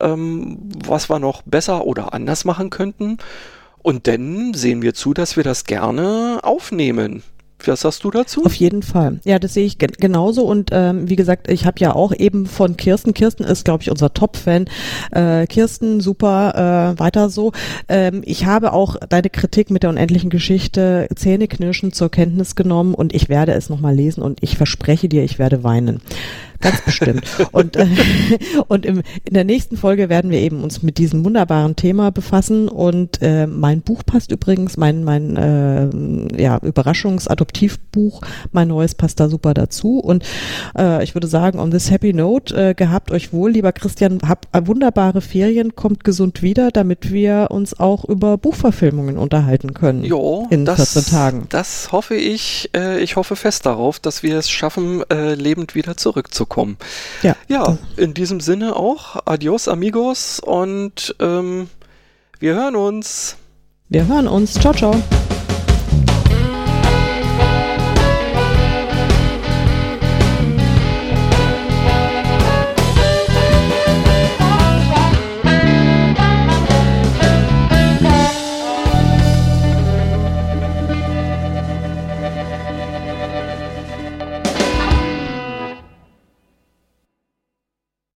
ähm, was wir noch besser oder anders machen könnten. Und dann sehen wir zu, dass wir das gerne aufnehmen. Was sagst du dazu? Auf jeden Fall. Ja, das sehe ich gen genauso. Und ähm, wie gesagt, ich habe ja auch eben von Kirsten. Kirsten ist, glaube ich, unser Top-Fan. Äh, Kirsten, super, äh, weiter so. Ähm, ich habe auch deine Kritik mit der unendlichen Geschichte zähneknirschend zur Kenntnis genommen und ich werde es nochmal lesen und ich verspreche dir, ich werde weinen ganz bestimmt. und äh, und im, in der nächsten Folge werden wir eben uns mit diesem wunderbaren Thema befassen. Und äh, mein Buch passt übrigens, mein, mein äh, ja, Überraschungsadoptivbuch, mein neues passt da super dazu. Und äh, ich würde sagen, on this happy note, äh, gehabt euch wohl, lieber Christian, habt wunderbare Ferien, kommt gesund wieder, damit wir uns auch über Buchverfilmungen unterhalten können. Jo, in das, 14 Tagen. Das hoffe ich. Äh, ich hoffe fest darauf, dass wir es schaffen, äh, lebend wieder zurückzukommen kommen. Ja. Ja, in diesem Sinne auch. Adios, amigos. Und ähm, wir hören uns. Wir hören uns. Ciao, ciao.